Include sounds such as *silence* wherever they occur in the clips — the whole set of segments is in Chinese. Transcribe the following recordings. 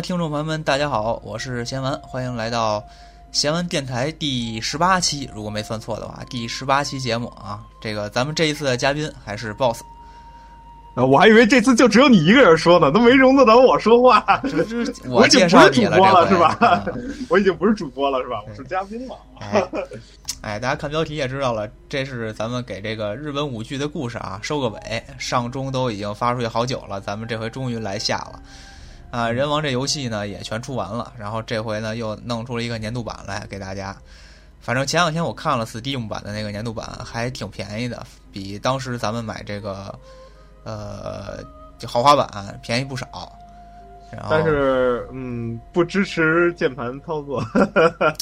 听众朋友们，大家好，我是贤文，欢迎来到贤文电台第十八期，如果没算错的话，第十八期节目啊。这个咱们这一次的嘉宾还是 BOSS，啊，我还以为这次就只有你一个人说呢，都没容得到我说话。这这我已经介不是主绍你了，播了是吧嗯？*laughs* 我已经不是主播了是吧？我是嘉宾了。哎，哎，大家看标题也知道了，这是咱们给这个日本舞剧的故事啊收个尾，上中都已经发出去好久了，咱们这回终于来下了。啊，人王这游戏呢也全出完了，然后这回呢又弄出了一个年度版来给大家。反正前两天我看了 Steam 版的那个年度版，还挺便宜的，比当时咱们买这个呃就豪华版便宜不少。然后但是，嗯，不支持键盘操作，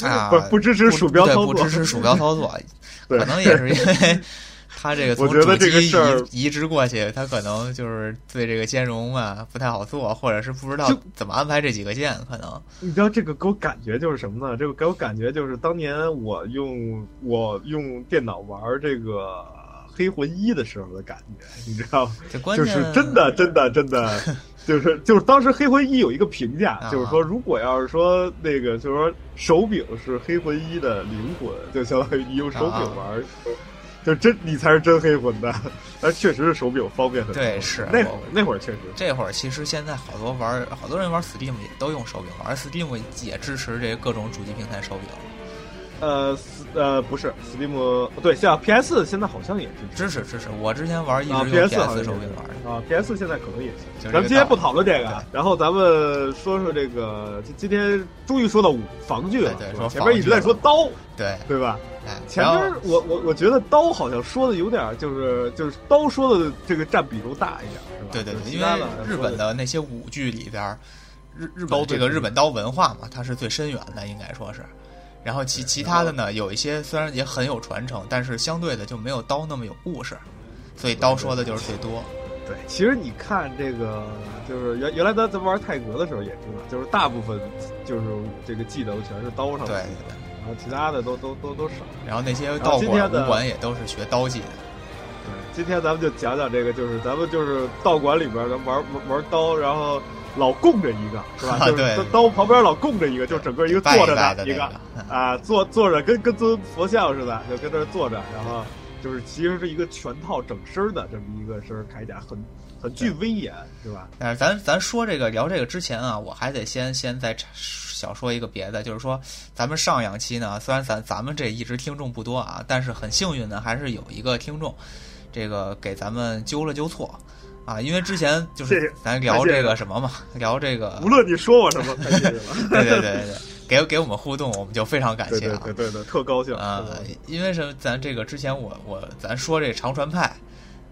啊 *laughs* 不不支持鼠标对操作，不支持鼠标操作，*laughs* 可能也是因为他这个从我觉得主这个机事儿移移植过去，他可能就是对这个兼容啊不太好做，或者是不知道怎么安排这几个键，可能你知道这个给我感觉就是什么呢？这个给我感觉就是当年我用我用电脑玩这个黑魂一的时候的感觉，你知道吗？这关就是真的真的真的，*laughs* 就是就是当时黑魂一有一一个评价，啊就是说如果要是说那个就是说手柄是黑魂一的灵魂，就相当于你用手柄啊玩。就真你才是真黑魂的，但确实是手柄方便很多。对是那会儿那会儿确实这会儿其实现在好多玩好多人玩 Steam 也都用手柄玩，Steam 也支持这各种主机平台手柄，呃斯呃不是 Steam 对像 PS 现在好像也是支持支持。我之前玩一啊直用 PS 手柄玩的，啊，PS 现在可能也行。咱们今天不讨论这个啊，然后咱们说说这个，今今天终于说到武防具了，对对说前面一直在说刀，对，对吧？哎，前然后面我我我觉得刀好像说的有点就是就是刀说的这个占比重大一点，是吧？对对因为日本的那些舞剧里边，日日本这个日本刀文化嘛，它是最深远的，应该说是。然后其其他的呢，有一些虽然也很有传承，但是相对的就没有刀那么有故事，所以刀说的就是最多。对，其实你看这个，就是原原来咱咱玩泰格的时候也知道，就是大部分就是这个技能全是刀上对的，对对。然后其他的都都都都少。然后那些后道馆武馆也都是学刀技的。对，今天咱们就讲讲这个，就是咱们就是道馆里边儿咱玩玩玩刀，然后老供着一个，*laughs* 是吧？就是对刀旁边老供着一个，就整个一个坐着的一个个，啊，坐坐着跟跟尊佛像似的，就跟那儿坐着，然后就是其实是一个全套整身儿的这么一个身儿铠甲，很很具威严，是吧？但是咱咱说这个聊这个之前啊，我还得先先再小说一个别的，就是说咱们上两期呢，虽然咱咱们这一直听众不多啊，但是很幸运呢还是有一个听众，这个给咱们纠了纠错啊，因为之前就是咱聊这个什么嘛，聊这个无论你说我什么，太谢谢了。*laughs* 对对对对对，给给我们互动，我们就非常感谢啊。对对对，特高兴啊因为什么咱这个之前我我咱说这长传派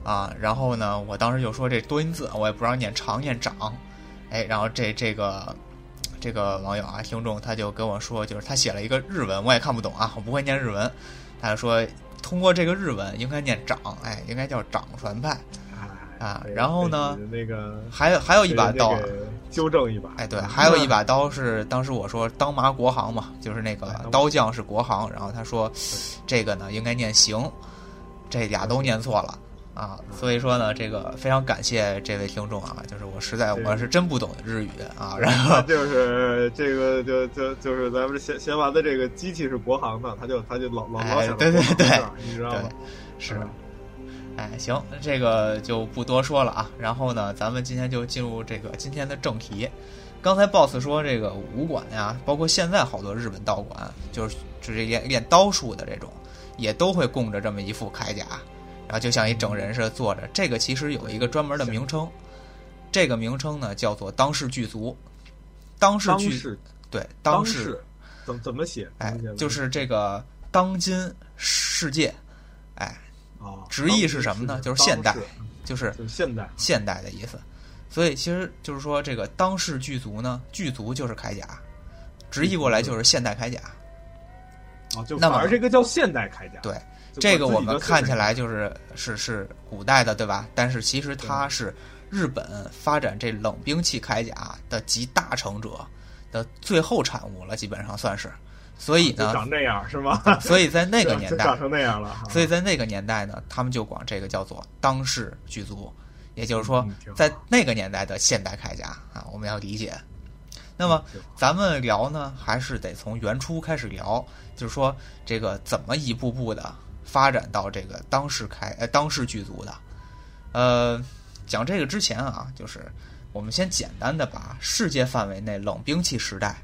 啊，然后呢，我当时就说这多音字我也不知道念长念长，哎，然后这这个这个网友啊听众他就跟我说，就是他写了一个日文，我也看不懂啊，我不会念日文，他就说通过这个日文应该念长，哎，应该叫长传派啊哎然后呢那个还有还有一把刀纠正一把，哎，对，还有一把刀是当时我说当麻国行嘛，就是那个刀匠是国行，然后他说这个呢应该念行，这俩都念错了啊，所以说呢，这个非常感谢这位听众啊，就是我实在我是真不懂日语啊，然后就是这个就就就是咱们闲闲玩的这个机器是国行的，他就他就老老老哎想着对对对你知道？是吧。哎，行，这个就不多说了啊。然后呢，咱们今天就进入这个今天的正题。刚才 boss 说这个武馆呀，包括现在好多日本道馆，就是就是练练刀术的这种，也都会供着这么一副铠甲，然后就像一整人似的坐着。这个其实有一个专门的名称，这个名称呢叫做当世巨足。当世巨当对当当世世怎怎么写？哎怎么写，就是这个当今世界，哎，啊，直译是什么呢就是现代就是现代现代的意思。所以其实就是说，这个当世巨族呢，巨族就是铠甲，直译过来就是现代铠甲。啊，就那么反而这个叫现代铠甲。对，这个我们看起来就是是是古代的，对吧？但是其实它是日本发展这冷兵器铠甲的集大成者的最后产物了，基本上算是。所以呢，长这样是吗？所以在那个 *laughs* 年代就长，成那样了。所以在那个年代呢，他们就管这个叫做当世具足，也就是说在那个年代的现代铠甲啊，我们要理解。那么咱们聊呢，还是得从原初开始聊，就是说这个怎么一步步的发展到这个当世开呃当世剧组的。呃，讲这个之前啊，就是我们先简单的把世界范围内冷兵器时代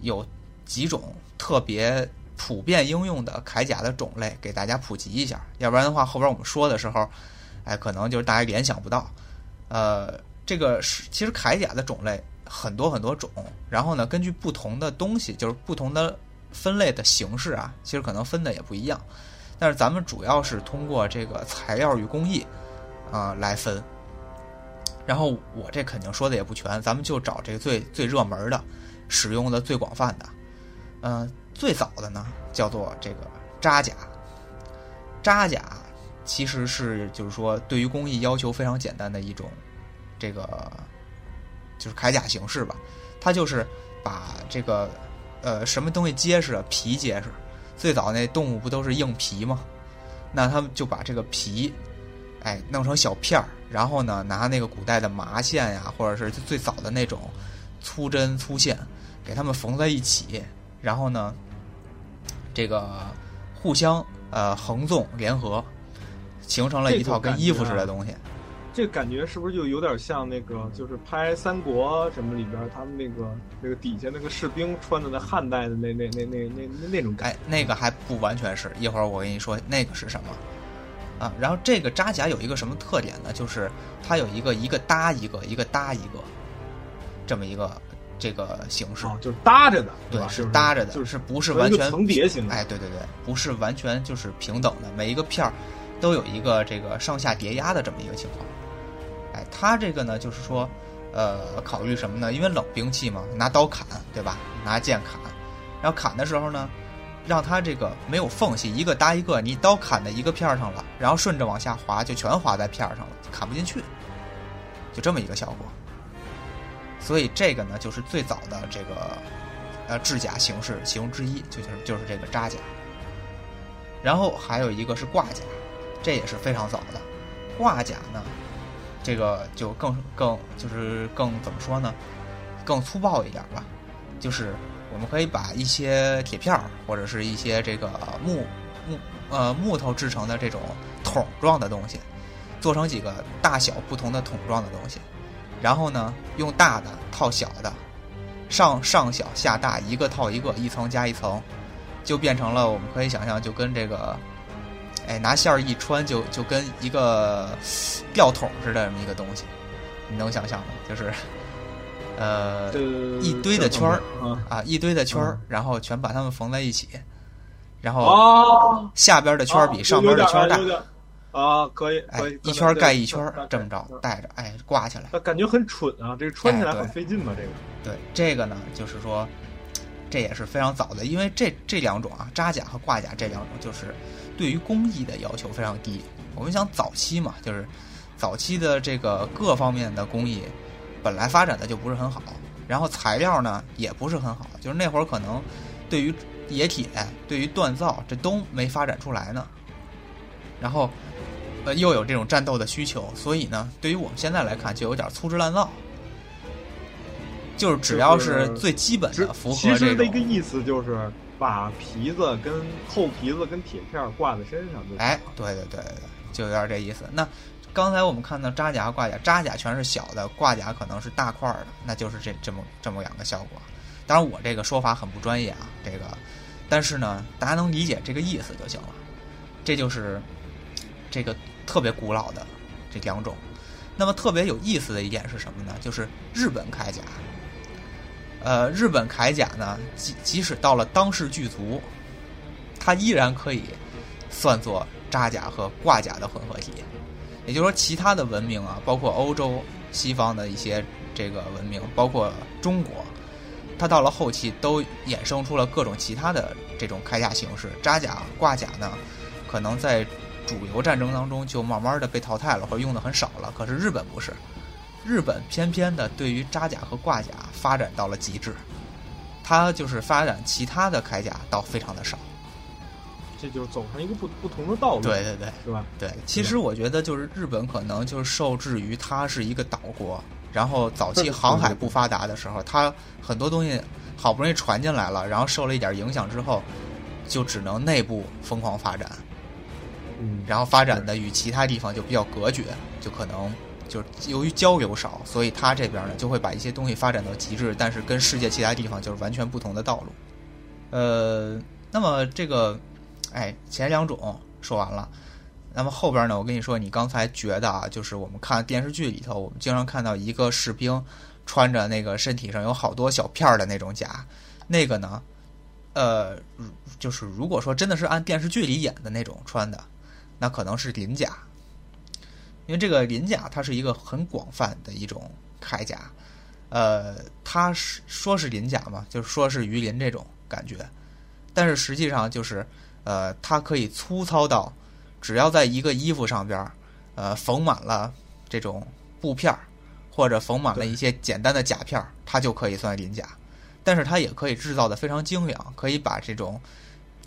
有几种特别普遍应用的铠甲的种类给大家普及一下，要不然的话后边我们说的时候，哎，可能就是大家联想不到。呃，这个是其实铠甲的种类很多很多种，然后呢，根据不同的东西，就是不同的分类的形式啊，其实可能分的也不一样。但是咱们主要是通过这个材料与工艺啊、来分。然后我这肯定说的也不全，咱们就找这个最最热门的、使用的最广泛的。嗯、最早的呢叫做这个扎甲。扎甲其实是就是说对于工艺要求非常简单的一种这个就是铠甲形式吧。它就是把这个呃什么东西结实啊，皮结实。最早那动物不都是硬皮吗？那他们就把这个皮，哎，弄成小片儿，然后呢，拿那个古代的麻线呀，或者是最早的那种粗针粗线，给它们缝在一起，然后呢，这个互相呃横纵联合，形成了一套跟衣服似的东西。这个感觉是不是就有点像那个，就是拍三国什么里边，他们那个那个底下那个士兵穿的那汉代的那那那那那那那种感哎，那个还不完全是，一会儿我跟你说那个是什么啊。然后这个扎甲有一个什么特点呢？就是它有一个一个搭一个，一个搭一个，这么一个这个形式。哦，就是搭着的，对，是搭着的，就是不是完全层叠型的。哎，对对对，不是完全就是平等的，每一个片儿都有一个这个上下叠压的这么一个情况。哎，它这个呢，就是说，呃，考虑什么呢？因为冷兵器嘛，拿刀砍，对吧？拿剑砍，然后砍的时候呢，让它这个没有缝隙，一个搭一个，你刀砍在一个片儿上了，然后顺着往下滑，就全滑在片儿上了，砍不进去，就这么一个效果。所以这个呢，就是最早的这个呃制甲形式其中之一，就是就是这个扎甲。然后还有一个是挂甲，这也是非常早的。挂甲呢，这个就更更就是更怎么说呢？更粗暴一点吧，就是我们可以把一些铁片儿或者是一些这个木木呃木头制成的这种桶状的东西，做成几个大小不同的桶状的东西，然后呢用大的套小的，上上小下大，一个套一个，一层加一层，就变成了我们可以想象就跟这个。哎，拿线儿一穿就就跟一个 *silence* 吊桶似的这么一个东西，你能想象吗？就是，呃，一堆的圈儿啊啊，一堆的圈儿，然后全把它们缝在一起，然后哦，下边的圈儿比上边的圈儿大啊，可以哎可以，，一圈儿盖一圈儿，这么着带着，哎，挂起来。感觉很蠢啊，这个穿起来很费劲嘛，这个对，这个呢，就是说，这也是非常早的，因为这这两种啊，扎甲和挂甲这两种，就是对于工艺的要求非常低。我们想早期嘛，就是早期的这个各方面的工艺本来发展的就不是很好，然后材料呢也不是很好，就是那会儿可能对于冶铁、对于锻造这都没发展出来呢。然后，呃，又有这种战斗的需求，所以呢，对于我们现在来看，就有点粗制滥造。就是只要是最基本的符合其这种实的一个，意思就是把皮子跟厚皮子跟铁片挂在身上哎，对对对对对，就有点这意思。那刚才我们看到扎甲和挂甲，扎甲全是小的，挂甲可能是大块儿的，那就是这这么这么两个效果。当然，我这个说法很不专业啊，这个，但是呢，大家能理解这个意思就行了。这就是这个特别古老的这两种。那么特别有意思的一点是什么呢？就是日本铠甲。呃，日本铠甲呢，即即使到了当世巨族，它依然可以算作扎甲和挂甲的混合体。也就是说，其他的文明啊，包括欧洲、西方的一些这个文明，包括中国，它到了后期都衍生出了各种其他的这种铠甲形式。扎甲、挂甲呢，可能在主流战争当中就慢慢的被淘汰了，或者用的很少了。可是日本不是，日本偏偏的对于扎甲和挂甲发展到了极致，它就是发展其他的铠甲倒非常的少。这就是走上一个不不同的道路，对对对是吧？对，其实我觉得就是日本可能就是受制于它是一个岛国，然后早期航海不发达的时候，它很多东西好不容易传进来了，然后受了一点影响之后，就只能内部疯狂发展，嗯，然后发展的与其他地方就比较隔绝，就可能就是由于交流少，所以它这边呢就会把一些东西发展到极致，但是跟世界其他地方就是完全不同的道路。呃，那么这个，哎，前两种说完了。那么后边呢？我跟你说，你刚才觉得啊，就是我们看电视剧里头，我们经常看到一个士兵穿着那个身体上有好多小片儿的那种甲，那个呢，呃，就是如果说真的是按电视剧里演的那种穿的，那可能是鳞甲，因为这个鳞甲它是一个很广泛的一种铠甲，呃，它是说是鳞甲嘛，就是说是鱼鳞这种感觉，但是实际上就是呃，它可以粗糙到。只要在一个衣服上边儿，呃，缝满了这种布片儿，或者缝满了一些简单的甲片儿，它就可以算鳞甲。但是它也可以制造的非常精良，可以把这种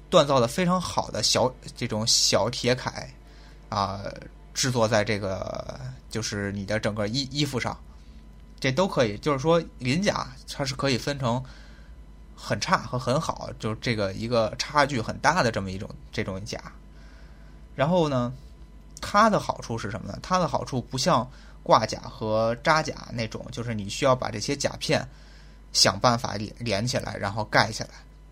锻造的非常好的小这种小铁铠啊，制作在这个就是你的整个衣衣服上，这都可以。就是说，鳞甲它是可以分成很差和很好，就是这个一个差距很大的这么一种这种甲。然后呢，它的好处是什么呢？它的好处不像挂甲和扎甲那种，就是你需要把这些甲片想办法连连起来，然后盖起来。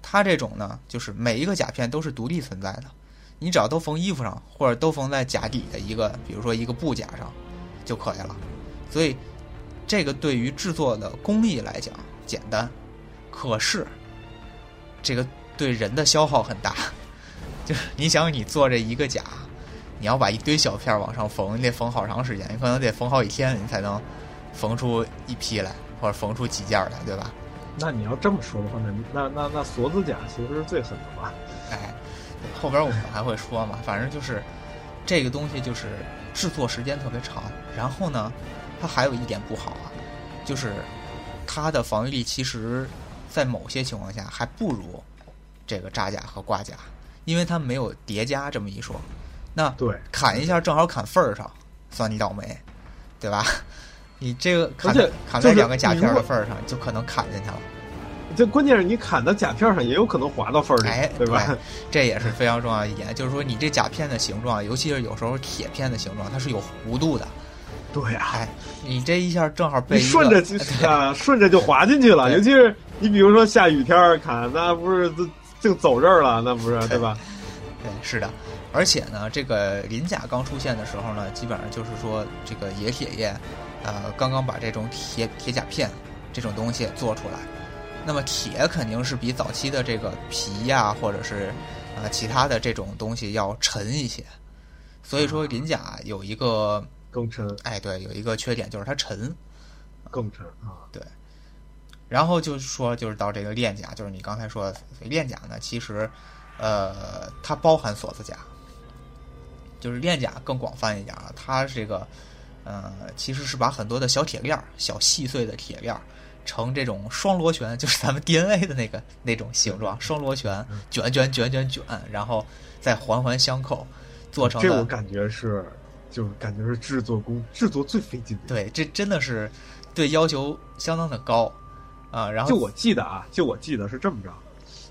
它这种呢，就是每一个甲片都是独立存在的，你只要都缝衣服上，或者都缝在甲底的一个，比如说一个布甲上就可以了。所以这个对于制作的工艺来讲简单，可是这个对人的消耗很大。*laughs* 就你想你做这一个甲，你要把一堆小片往上缝，你得缝好长时间，你可能得缝好几天，你才能缝出一批来，或者缝出几件来，对吧？那你要这么说的话，那那那那锁子甲其实是最狠的吧？哎，后边我们还会说嘛，反正就是这个东西就是制作时间特别长，然后呢，它还有一点不好啊，就是它的防御力其实，在某些情况下还不如这个扎甲和挂甲。因为它没有叠加这么一说，那对砍一下正好砍份儿上，算你倒霉，对吧？你这个砍砍在两个甲片的份儿上，就可能砍进去了。这关键是你砍到甲片上，也有可能划到份儿里，哎，对吧？这也是非常重要一点，就是说你这甲片的形状，尤其是有时候铁片的形状，它是有弧度的。对呀，哎，你这一下正好被顺着 *laughs* 啊，顺着就滑进去了。尤其是你比如说下雨天砍，那不是就走这儿了，那不是对吧？对，是的。而且呢，这个鳞甲刚出现的时候呢，基本上就是说，这个冶铁业，呃，刚刚把这种铁铁甲片这种东西做出来。那么铁肯定是比早期的这个皮呀，或者是啊其他的这种东西要沉一些。所以说，鳞甲有一个更沉。哎，对，有一个缺点就是它沉，更沉啊。对。然后就是说，就是到这个链甲，就是你刚才说的链甲呢，其实，呃，它包含锁子甲，就是链甲更广泛一点啊。它这个，呃，其实是把很多的小铁链、小细碎的铁链，成这种双螺旋，就是咱们 DNA 的那个那种形状，双螺旋卷卷卷卷卷，然后再环环相扣，做成。这我感觉是，就是感觉是制作工制作最费劲的。对，这真的是对要求相当的高。啊，然后就我记得啊，就我记得是这么着，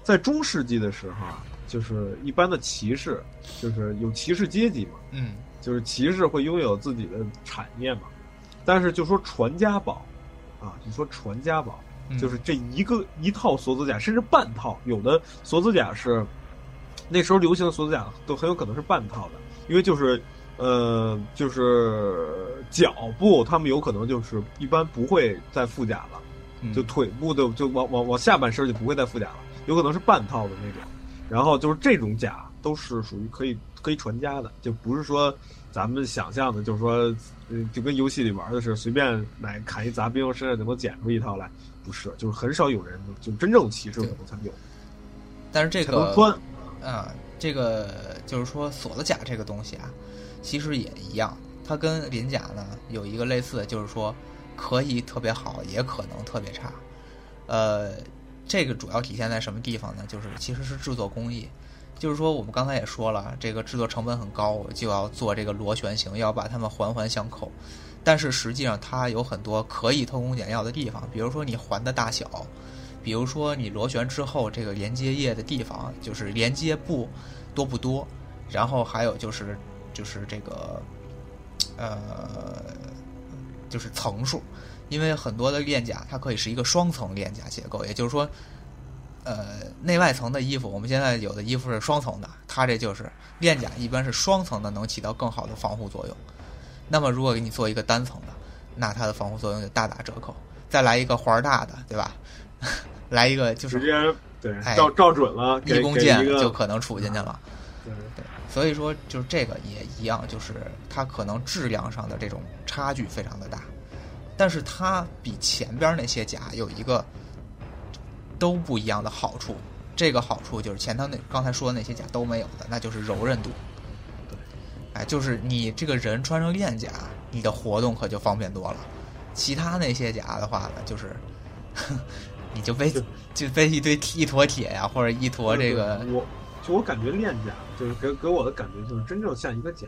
在中世纪的时候啊，就是一般的骑士，就是有骑士阶级嘛，嗯，就是骑士会拥有自己的产业嘛，但是就说传家宝，啊，你说传家宝，就是这一个一套锁子甲，甚至半套，有的锁子甲是那时候流行的锁子甲都很有可能是半套的，因为就是呃，就是脚部他们有可能就是一般不会再附甲了。就腿部的就往往往下半身就不会再附甲了，有可能是半套的那种。然后就是这种甲都是属于可以可以传家的，就不是说咱们想象的，就是说，就跟游戏里玩的是随便买砍一杂兵身上就能捡出一套来，不是，就是很少有人就真正骑士可能才有。但是这个宽啊，这个就是说锁子甲这个东西啊，其实也一样，它跟鳞甲呢有一个类似，就是说。可以特别好，也可能特别差，呃，这个主要体现在什么地方呢？就是其实是制作工艺，就是说我们刚才也说了，这个制作成本很高，就要做这个螺旋形，要把它们环环相扣。但是实际上它有很多可以偷工减料的地方，比如说你环的大小，比如说你螺旋之后这个连接液的地方，就是连接部多不多，然后还有就是就是这个呃就是层数，因为很多的链甲它可以是一个双层链甲结构，也就是说。呃，内外层的衣服，我们现在有的衣服是双层的，它这就是链甲，一般是双层的，能起到更好的防护作用。那么，如果给你做一个单层的，那它的防护作用就大打折扣。再来一个环大的，对吧？*laughs* 来一个就是直接对照照准了，一弓箭就可能杵进去了。对对，所以说就是这个也一样，就是它可能质量上的这种差距非常的大，但是它比前边那些甲有一个。都不一样的好处，这个好处就是前头那刚才说的那些甲都没有的，那就是柔韧度。对，哎，就是你这个人穿上链甲，你的活动可就方便多了。其他那些甲的话呢，就是 *laughs* 你就背就背一堆一坨铁呀，或者一坨这个。我就我感觉链甲就是给给我的感觉就是真正像一个甲。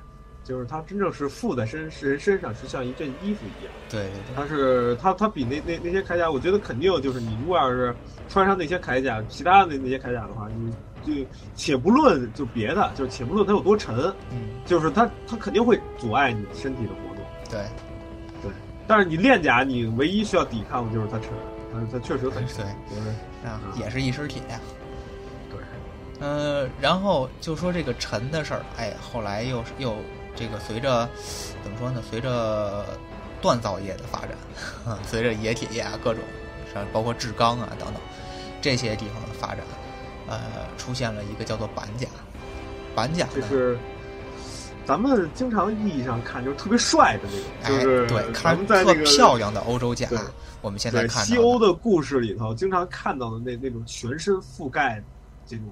就是它真正是附在身人身上，是像一件衣服一样。对对对，它是它它比那那那些铠甲，我觉得肯定就是你如果要是穿上那些铠甲，其他的那那些铠甲的话，你就且不论就别的，就且不论它有多沉，嗯，就是它它肯定会阻碍你身体的活动。对对，但是你链甲，你唯一需要抵抗的就是它沉，它它确实很沉，就是啊，也是一身铁。对，呃，然后就说这个沉的事儿，哎，后来又又。这个随着怎么说呢？随着锻造业的发展，*laughs* 随着冶铁业啊各种，包括制钢啊等等这些地方的发展，呃，出现了一个叫做板甲。板甲就是咱们经常意义上看就是特别帅的那种，就是对，咱们在那个漂亮的欧洲甲，我们现在看西欧的故事里头经常看到的那那种全身覆盖这种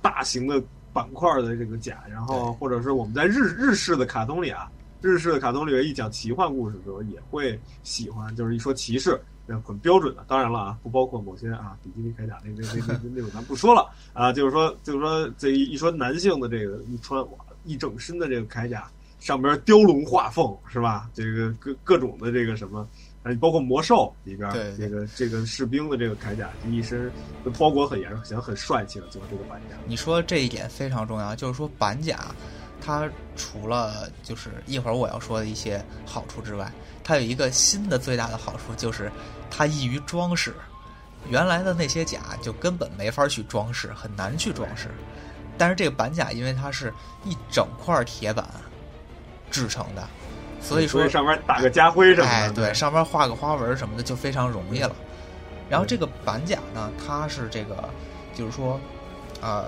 大型的。板块的这个甲，然后或者是我们在日日式的卡通里啊，日式的卡通里一讲奇幻故事的时候，也会喜欢，就是一说骑士，那很标准的。当然了啊，不包括某些啊比基尼铠甲那那那那那种咱不说了啊，就是说就是说这一一说男性的这个一穿哇一整身的这个铠甲，上边雕龙画凤是吧？这个各各种的这个什么。包括魔兽里边，这个这个士兵的这个铠甲，一身包裹很严，显得很帅气了。就是这个板甲。你说这一点非常重要，就是说板甲，它除了就是一会儿我要说的一些好处之外，它有一个新的最大的好处，就是它易于装饰。原来的那些甲就根本没法去装饰，很难去装饰。但是这个板甲，因为它是一整块铁板制成的。所以说上面打个家徽什么的，哎，对，上面画个花纹什么的就非常容易了。然后这个板甲呢，它是这个，就是说，呃，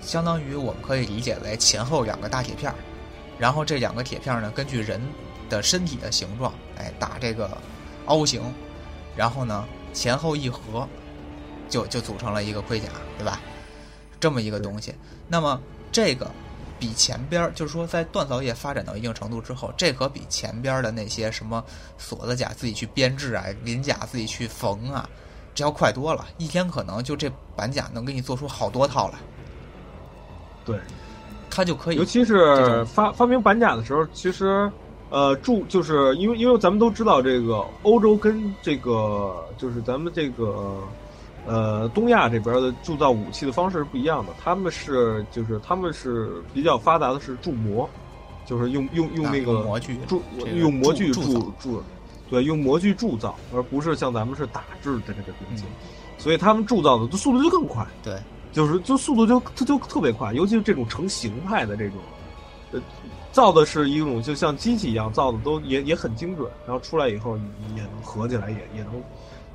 相当于我们可以理解为前后两个大铁片儿，然后这两个铁片儿呢，根据人的身体的形状，哎，打这个凹形，然后呢前后一合，就就组成了一个盔甲，对吧？这么一个东西。那么这个。比前边就是说，在锻造业发展到一定程度之后，这可比前边的那些什么锁子甲自己去编制啊、鳞甲自己去缝啊，这要快多了。一天可能就这板甲能给你做出好多套来。对，它就可以。尤其是发发明板甲的时候，其实呃注就是因为因为咱们都知道这个欧洲跟这个就是咱们这个。呃，东亚这边的铸造武器的方式是不一样的，他们是就是他们是比较发达的是铸模，就是用用用那个模具铸用模具铸铸，对，用模具铸造，而不是像咱们是打制的这个兵器，所以他们铸造的速度就更快，对，就是就速度就它就特别快，尤其是这种成形态的这种，呃，造的是一种就像机器一样造的，都也也很精准，然后出来以后也能合起来，也也能。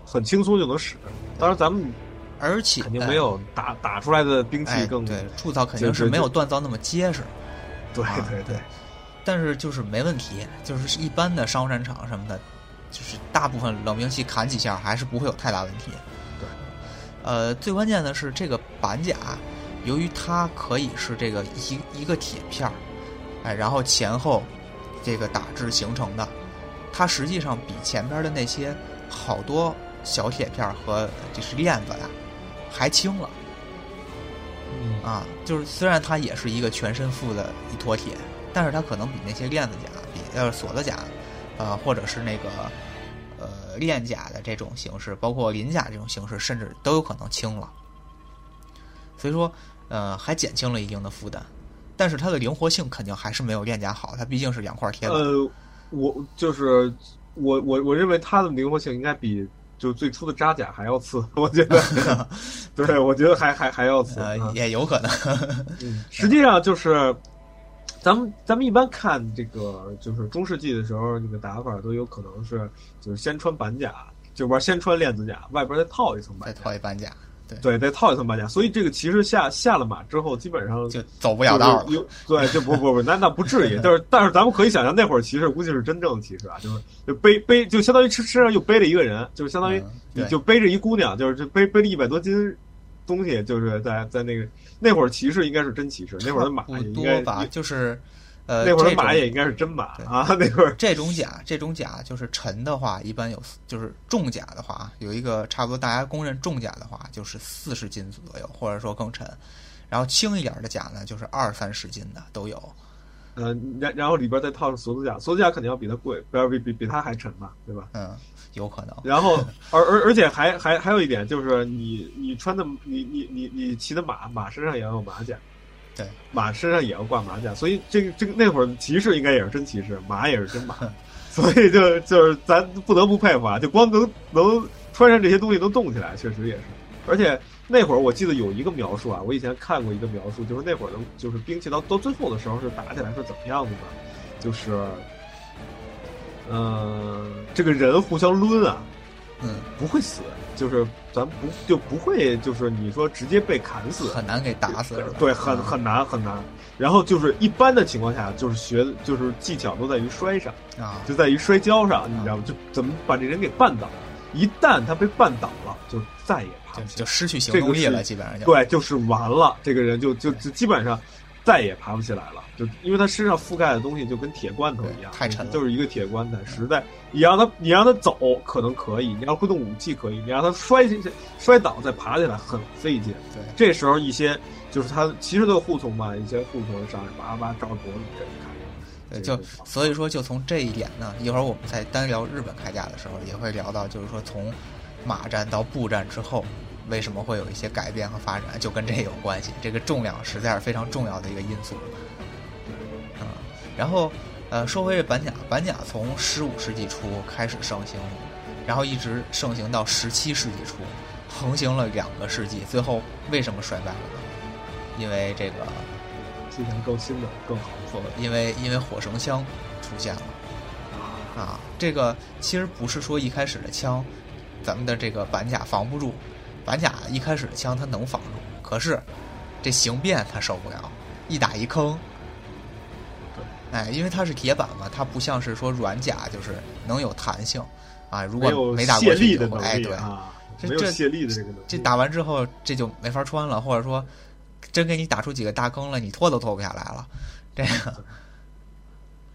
很轻松就能使，当然咱们而且肯定没有打打出来的兵器更对铸造肯定是没有锻造那么结实，对对对，但是就是没问题，就是一般的商战场什么的，就是大部分冷兵器砍几下还是不会有太大问题。对，呃，最关键的是这个板甲，由于它可以是这个一一个铁片儿，哎，然后前后这个打制形成的，它实际上比前边的那些好多。小铁片和就是链子呀，还轻了。啊，就是虽然它也是一个全身附的一坨铁，但是它可能比那些链子甲、比呃锁子甲呃，或者是那个呃链甲的这种形式，包括鳞甲这种形式，甚至都有可能轻了。所以说，呃，还减轻了一定的负担，但是它的灵活性肯定还是没有链甲好，它毕竟是两块铁板。呃，我就是我我我认为它的灵活性应该比就最初的扎甲还要次，*laughs* 我觉得，*laughs* 对，我觉得还还还要次，呃，啊也有可能。*laughs* 嗯，实际上就是，咱们咱们一般看这个就是中世纪的时候，这个打法都有可能是就是先穿板甲，就玩先穿链子甲，外边再套一层再板甲，套一板甲，对，再套一层马甲。所以这个骑士下下了马之后，基本上就走不了道了。有对，就不不不，那那不至于。*laughs* 但是但是咱们可以想象，那会儿骑士估计是真正的骑士啊，就是就背背，就相当于身身上又背了一个人，就是相当于你就背着一姑娘，就是就背背了一百多斤东西，就是在在那个那会儿骑士应该是真骑士，那会儿的马应该多吧，就是呃，那会儿的马也应该是真马啊，那会儿这种甲，这种甲就是沉的话，一般有就是重甲的话，有一个差不多大家公认重甲的话，就是四十斤左右，或者说更沉。然后轻一点的甲呢，就是二三十斤的都有。呃，然然后里边再套上锁子甲，锁子甲肯定要比它贵，不要比比比它还沉吧，对吧？嗯，有可能。然后，*laughs* 而而而且还还还有一点就是你，你穿的你你你你骑的马，马身上也要有马甲，对，马身上也要挂马甲，所以这个这个那会儿骑士应该也是真骑士，马也是真马，*laughs* 所以就就是咱不得不佩服啊，就光能能穿上这些东西能动起来，确实也是。而且那会儿我记得有一个描述啊，我以前看过一个描述，就是那会儿的，就是兵器到到最后的时候是打起来是怎么样子的？就是，呃，这个人互相抡啊，嗯，不会死，就是咱不就不会就是你说直接被砍死，很难给打死？对，很嗯很难很难。然后就是一般的情况下，就是学就是技巧都在于摔上，啊，就在于摔跤上，你知道吗？就怎么把这人给绊倒。一旦他被绊倒了，就再也爬就不起来就失去行动力了，基本上就。对，就是完了，这个人就就就基本上再也爬不起来了，就因为他身上覆盖的东西就跟铁罐头一样，太沉了就是一个铁棺材，实在你让他你让他走可能可以，你让他挥动武器可以，你让他摔下去摔倒再爬起来很费劲。对，这时候一些就是他骑士的护从嘛，一些护从上来叭叭照着脖子这一看。对，就所以说，就从这一点呢，一会儿我们在单聊日本铠甲的时候，也会聊到，就是说从马战到步战之后，为什么会有一些改变和发展，就跟这有关系。这个重量实在是非常重要的一个因素。嗯、然后呃，说回这板甲，板甲从十五世纪初开始盛行，然后一直盛行到十七世纪初，横行了两个世纪，最后为什么衰败了呢？因为这个进行更新的更好的不，因为因为火绳枪出现了啊，这个其实不是说一开始的枪，咱们的这个板甲防不住，板甲一开始的枪它能防住，可是这形变它受不了，一打一坑。对哎，因为它是铁板嘛，它不像是说软甲，就是能有弹性啊。如果没打卸过去就会，力的能哎，对，这这没有卸力的这个能力。这打完之后这就没法穿了，或者说真给你打出几个大坑了，你脱都脱不下来了，这个。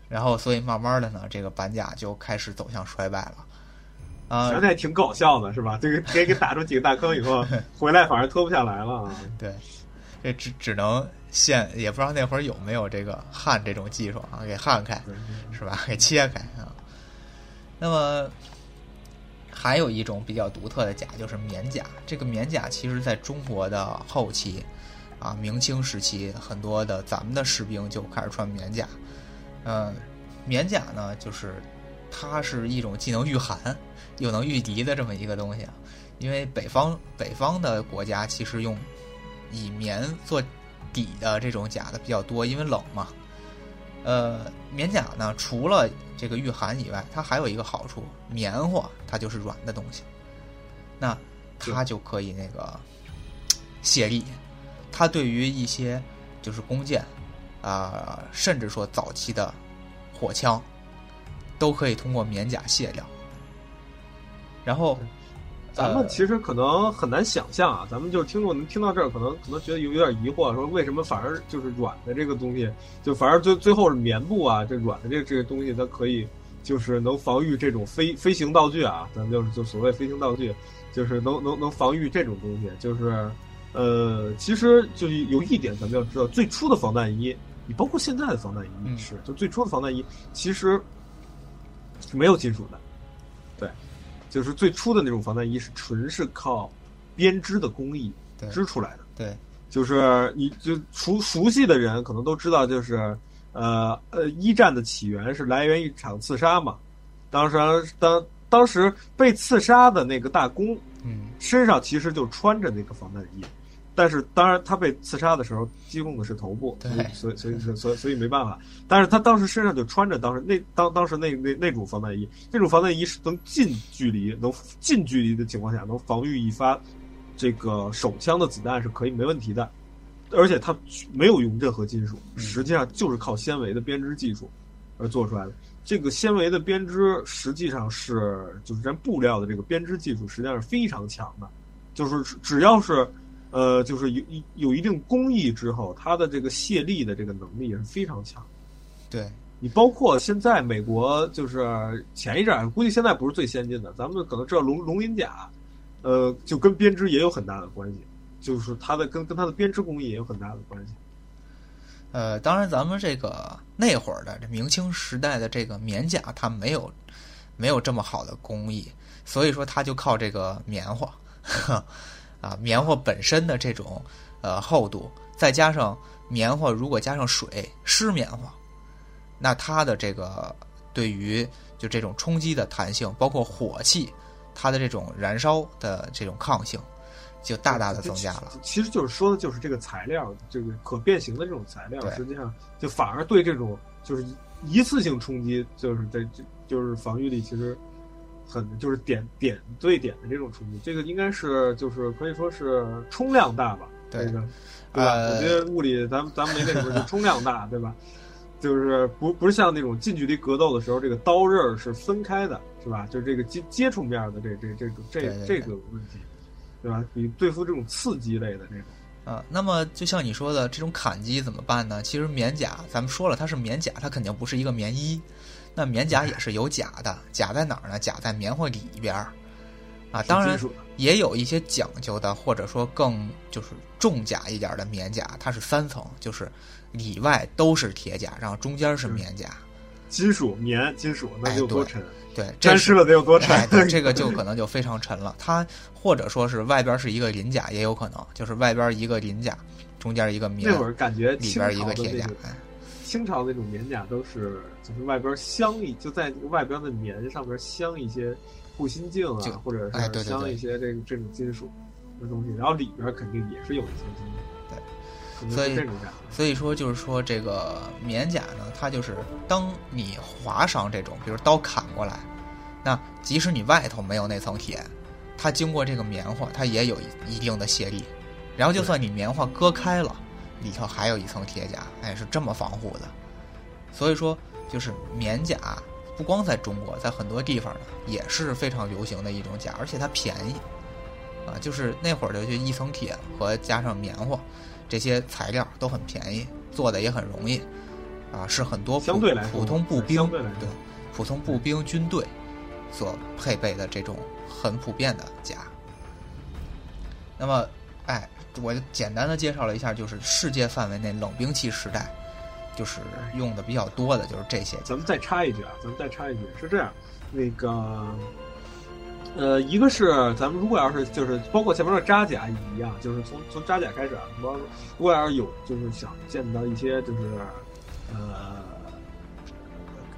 然后，所以慢慢的呢，这个板甲就开始走向衰败了。啊、想起来挺搞笑的，是吧？这个给给打出几个大坑以后，*laughs* 回来反而脱不下来了啊。对，这只只能现，也不知道那会儿有没有这个焊这种技术啊，给焊开，是吧？给切开啊。那么还有一种比较独特的甲，就是棉甲。这个棉甲其实在中国的后期啊，明清时期，很多的咱们的士兵就开始穿棉甲。呃，棉甲呢，就是它是一种既能御寒又能御敌的这么一个东西啊。因为北方北方的国家其实用以棉做底的这种甲的比较多，因为冷嘛。呃，棉甲呢，除了这个御寒以外，它还有一个好处，棉花它就是软的东西，那它就可以那个卸力。它对于一些就是弓箭啊、甚至说早期的火枪，都可以通过棉甲卸掉。然后，咱们呃其实可能很难想象啊，咱们就是听众能听到这儿，可能可能觉得有有点疑惑，说为什么反而就是软的这个东西，就反而最最后是棉布啊，这软的这这个东西，它可以就是能防御这种飞飞行道具啊，咱们就是就所谓飞行道具，就是能能能防御这种东西，就是呃，其实就是有一点咱们要知道，最初的防弹衣，你包括现在的防弹衣也是，就最初的防弹衣其实。是没有金属的，对，就是最初的那种防弹衣是纯是靠编织的工艺织出来的。对，就是你就熟熟悉的人可能都知道，就是呃呃，一战的起源是来源于一场刺杀嘛。当时当当时被刺杀的那个大公嗯身上其实就穿着那个防弹衣，但是当然他被刺杀的时候击中的是头部，对所以所以所以所以所以没办法。但是他当时身上就穿着当时那当当时那那那种防弹衣，那种防弹衣是能近距离能近距离的情况下能防御一发这个手枪的子弹是可以没问题的，而且它没有用任何金属，嗯实际上就是靠纤维的编织技术而做出来的。这个纤维的编织实际上是就是咱布料的这个编织技术实际上是非常强的，就是只只要是呃就是有有有一定工艺之后，它的这个卸力的这个能力也是非常强。对，你包括现在美国就是前一阵儿，估计现在不是最先进的，咱们可能知道龙龙鳞甲，呃，就跟编织也有很大的关系，就是它的跟跟它的编织工艺也有很大的关系。呃，当然，咱们这个那会儿的这明清时代的这个棉甲，它没有没有这么好的工艺，所以说它就靠这个棉花，*laughs* 啊，棉花本身的这种呃厚度，再加上棉花如果加上水湿棉花，那它的这个对于就这种冲击的弹性，包括火气，它的这种燃烧的这种抗性，就大大的增加了。其实就是说的就是这个材料，这个可变形的这种材料，实际上就反而对这种就是一次性冲击，就是这这就是防御力其实很就是点点对点的这种冲击，这个应该是就是可以说是冲量大吧，对这个对吧？呃我觉得物理咱们咱们没那什么，就冲量大，对吧？就是不不是像那种近距离格斗的时候，这个刀刃儿是分开的，是吧？就是这个接接触面的这这这个这这个问题，对吧？你对付这种刺激类的这种。啊，那么就像你说的，这种砍击怎么办呢？其实棉甲，咱们说了，它是棉甲，它肯定不是一个棉衣。那棉甲也是有甲的，甲在哪儿呢？甲在棉花里边儿。啊，当然也有一些讲究的，或者说更就是重甲一点的棉甲，它是三层，就是里外都是铁甲，然后中间是棉甲。金属棉金属那就多沉？对，沾湿了得有多沉？这个 *laughs* 就可能就非常沉了。它或者说是外边是一个鳞甲，也有可能，就是外边一个鳞甲，中间一个棉，那会儿感觉里边一个铁。甲哎，清朝那种棉甲都是就是外边镶一就在这个外边的棉上边镶一些护心镜啊，或者是镶一些这个这种金属的东西，然后里边肯定也是有一些金属。对，所以。所以说就是说这个棉甲呢，它就是当你划伤这种，比如刀砍过来，那即使你外头没有那层铁，它经过这个棉花，它也有一定的泄力。然后就算你棉花割开了，里头还有一层铁甲，哎，是这么防护的。所以说，就是棉甲不光在中国，在很多地方呢也是非常流行的一种甲，而且它便宜啊，就是那会儿的就一层铁和加上棉花这些材料都很便宜，做的也很容易啊，是很多普相对来说普通步兵对对普通步兵军队所配备的这种很普遍的甲。那么，哎，我就简单的介绍了一下，就是世界范围内冷兵器时代，就是用的比较多的就是这些。咱们再插一句啊，咱们再插一句，是这样，那个，呃，一个是咱们如果要是就是包括前面的扎甲也一样，就是从从扎甲开始啊，包括如果要是有就是想见到一些就是呃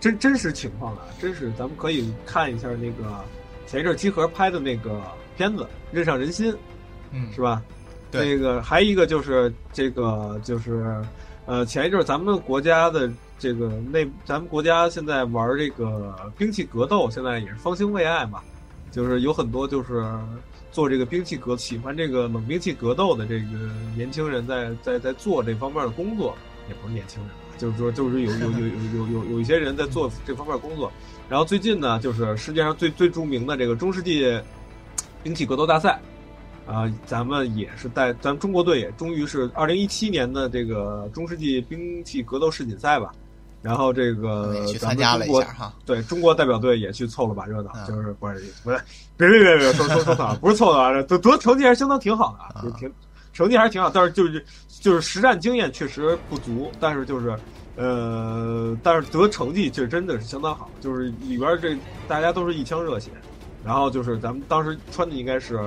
真真实情况的，真实咱们可以看一下那个前一阵集合拍的那个片子《任上人心》，嗯，是吧？那个还一个就是这个就是呃，前一阵儿咱们国家的这个内，咱们国家现在玩这个兵器格斗，现在也是方兴未艾嘛，就是有很多就是做这个兵器格喜欢这个冷兵器格斗的这个年轻人在在在做这方面的工作，也不是年轻人啊，就是说就是有有有有有有有一些人在做这方面工作。然后最近呢，就是世界上最最著名的这个中世纪兵器格斗大赛。啊、咱们也是带，咱们中国队也终于是二零一七年的这个中世纪兵器格斗世锦赛吧，然后这个也去咱参加了们中国一下哈。对中国代表队也去凑了把热闹，嗯就是不是不是，别别别别说说说错了，不是凑了，得得成绩还是相当挺好的啊，就挺成绩还是挺好，但是就是就是实战经验确实不足，但是就是呃，但是得成绩这真的是相当好，就是里边这大家都是一腔热血，然后就是咱们当时穿的应该是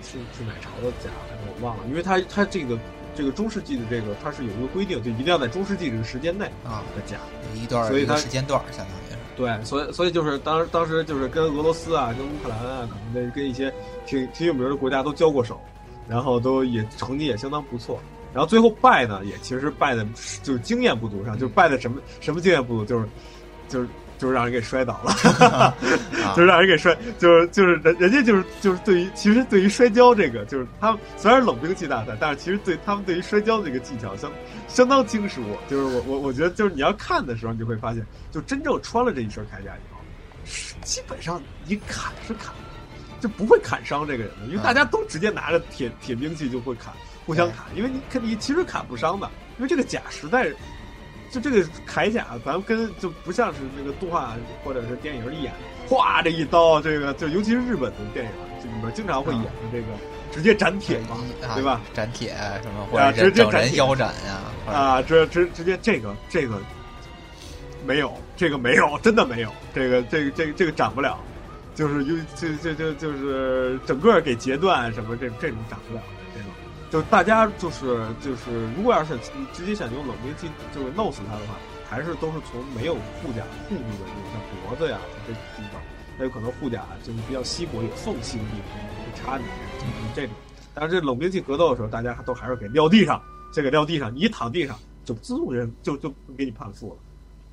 是是是哪朝的家，我忘了，因为他他这个这个中世纪的这个它是有一个规定，就一定要在中世纪这个时间内啊的家，一段所以它一个时间段儿相当于是。对，所以所以就是当当时就是跟俄罗斯啊、跟乌克兰啊，可能跟跟一些挺挺有名的国家都交过手，然后都也成绩也相当不错。然后最后败呢，也其实败的就是经验不足上，就是败的什么什么经验不足，就是就是就是让人给摔倒了，啊 *laughs* 就是让人给摔，就是就是人人家就是就是对于其实对于摔跤这个，就是他们虽然冷兵器大赛，但是其实对他们对于摔跤这个技巧相相当精熟。就是我我我觉得就是你要看的时候，你就会发现，就真正穿了这一身铠甲以后，是基本上你砍是砍，就不会砍伤这个人的，因为大家都直接拿着铁铁兵器就会砍，互相砍，因为你肯你其实砍不伤的，因为这个甲实在。就这个铠甲，咱们跟就不像是那个动画或者是电影里演，哗这一刀，这个就尤其是日本的电影，这里面经常会演的这个直接斩铁嘛，啊对吧？斩铁什么或啊者直接斩铁腰斩呀，啊，直直直接这个这个没有，这个没有，真的没有，这个这个这个这个斩不了，就是有就就就就是整个给截断什么这这种斩不了就是，大家就是就是如果要是你直接想用冷兵器就是弄死他的话，还是都是从没有护甲护住的，比如像脖子呀这地方，那有可能护甲就是比较稀薄有缝隙的地方会插你，就是这种。但是这冷兵器格斗的时候，大家都还是给撂地上，这个撂地上，你一躺地上就自动人就就给你判负了。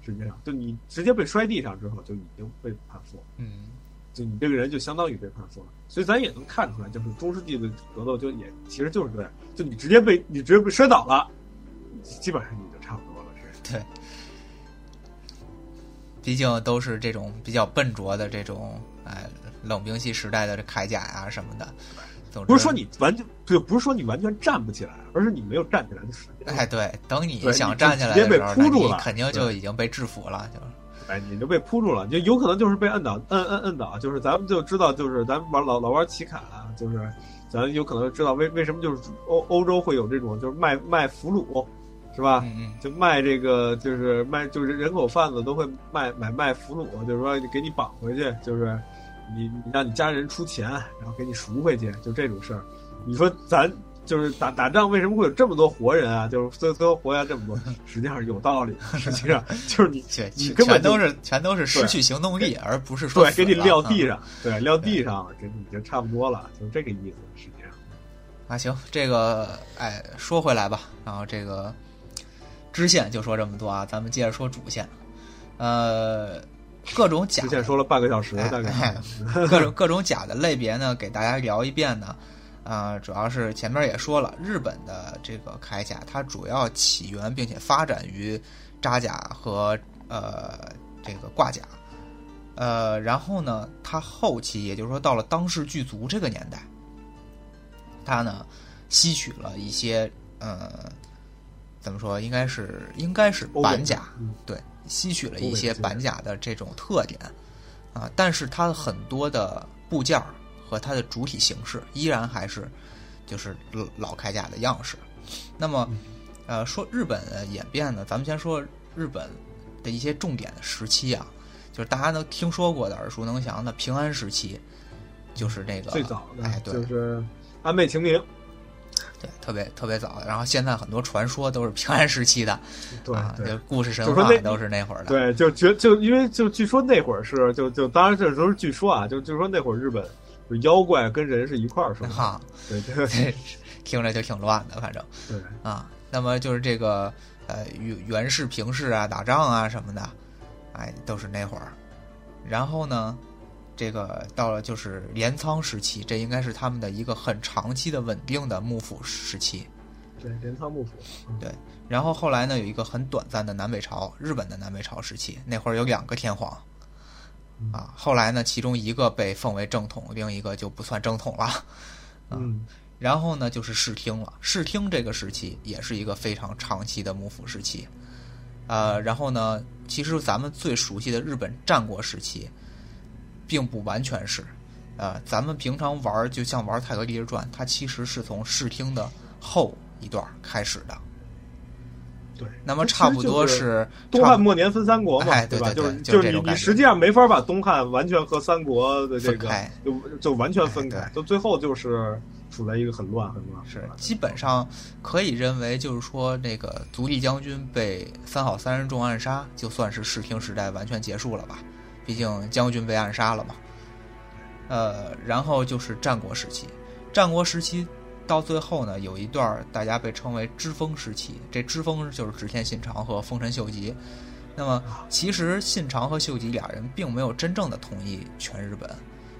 实际上，就你直接被摔地上之后，就已经被判负了，嗯就你这个人就相当于被判负了。所以咱也能看出来，就是中世纪的格斗就也其实就是这样，就你直接被你直接被摔倒了，基本上你就差不多了。是对，毕竟都是这种比较笨拙的这种哎冷兵器时代的这铠甲呀、什么的。总之不是说你完全就不是说你完全站不起来，而是你没有站起来的时间。哎，对，等你想站起来直接被的时候，那扑住了你肯定就已经被制服了，就是哎，你就被扑住了，就有可能就是被摁倒，摁摁摁倒，就是咱们就知道，就是咱们玩老老玩奇卡啊，就是咱有可能知道为为什么就是欧欧洲会有这种就是卖卖俘虏，是吧？就卖这个就是卖就是人口贩子都会卖买卖俘虏，就是说给你绑回去，就是你你让你家人出钱，然后给你赎回去，就这种事儿。你说咱就是打打仗为什么会有这么多活人啊？就是最最后活下这么多，*laughs* 实际上是有道理。实际上就是你 *laughs* 你根本都是全都是失去行动力，而不是说对，给你撂地上，对，撂地上了，给你就差不多了，就这个意思。实际上，啊，行，这个哎，说回来吧，然后这个支线就说这么多啊，咱们接着说主线，呃，各种假之前说了半个小时，哎大概哎各种各种假的类别呢，给大家聊一遍呢。啊、主要是前面也说了，日本的这个铠甲，它主要起源并且发展于扎甲和呃这个挂甲，呃，然后呢，它后期也就是说到了当世巨族这个年代，它呢吸取了一些呃怎么说，应该是应该是板甲，嗯对，吸取了一些板甲的这种特点。啊，但是它的很多的部件儿和它的主体形式依然还是就是老老铠甲的样式。那么，嗯呃，说日本的演变呢，咱们先说日本的一些重点的时期啊，就是大家都听说过的、耳熟能详的平安时期，就是那个最早的哎，对，就是安倍晴明，对，特别特别早。然后现在很多传说都是平安时期的对就故事神话都是那会儿的。对，就觉就因为就据说那会儿是就就当然这都是据说啊，就就说那会儿日本就妖怪跟人是一块儿生活哈，*laughs* 对听着就挺乱的，反正对，啊。那么就是这个呃袁袁氏平氏啊，打仗啊什么的，哎，都是那会儿。然后呢，这个到了就是镰仓时期，这应该是他们的一个很长期的稳定的幕府时期。对镰仓幕府，嗯对然后后来呢，有一个很短暂的南北朝，日本的南北朝时期，那会儿有两个天皇，嗯啊，后来呢，其中一个被奉为正统，另一个就不算正统了。嗯然后呢，就是室町了。室町这个时期也是一个非常长期的幕府时期。呃，然后呢，其实咱们最熟悉的日本战国时期，并不完全是。呃，咱们平常玩儿就像玩《泰格立志传》，它其实是从室町的后一段开始的。对，那么差不多是东汉末年分三国嘛，对吧？就是就是你你实际上没法把东汉完全和三国的这个就就完全分开，就最后就是处在一个很乱很乱。是基本上可以认为，就是说那个足利将军被三好三人众暗杀，就算是室町时代完全结束了吧？毕竟将军被暗杀了嘛。呃，然后就是战国时期，战国时期。到最后呢，有一段大家被称为“之风时期”，这之风就是织田信长和丰臣秀吉。那么，其实信长和秀吉俩人并没有真正的统一全日本，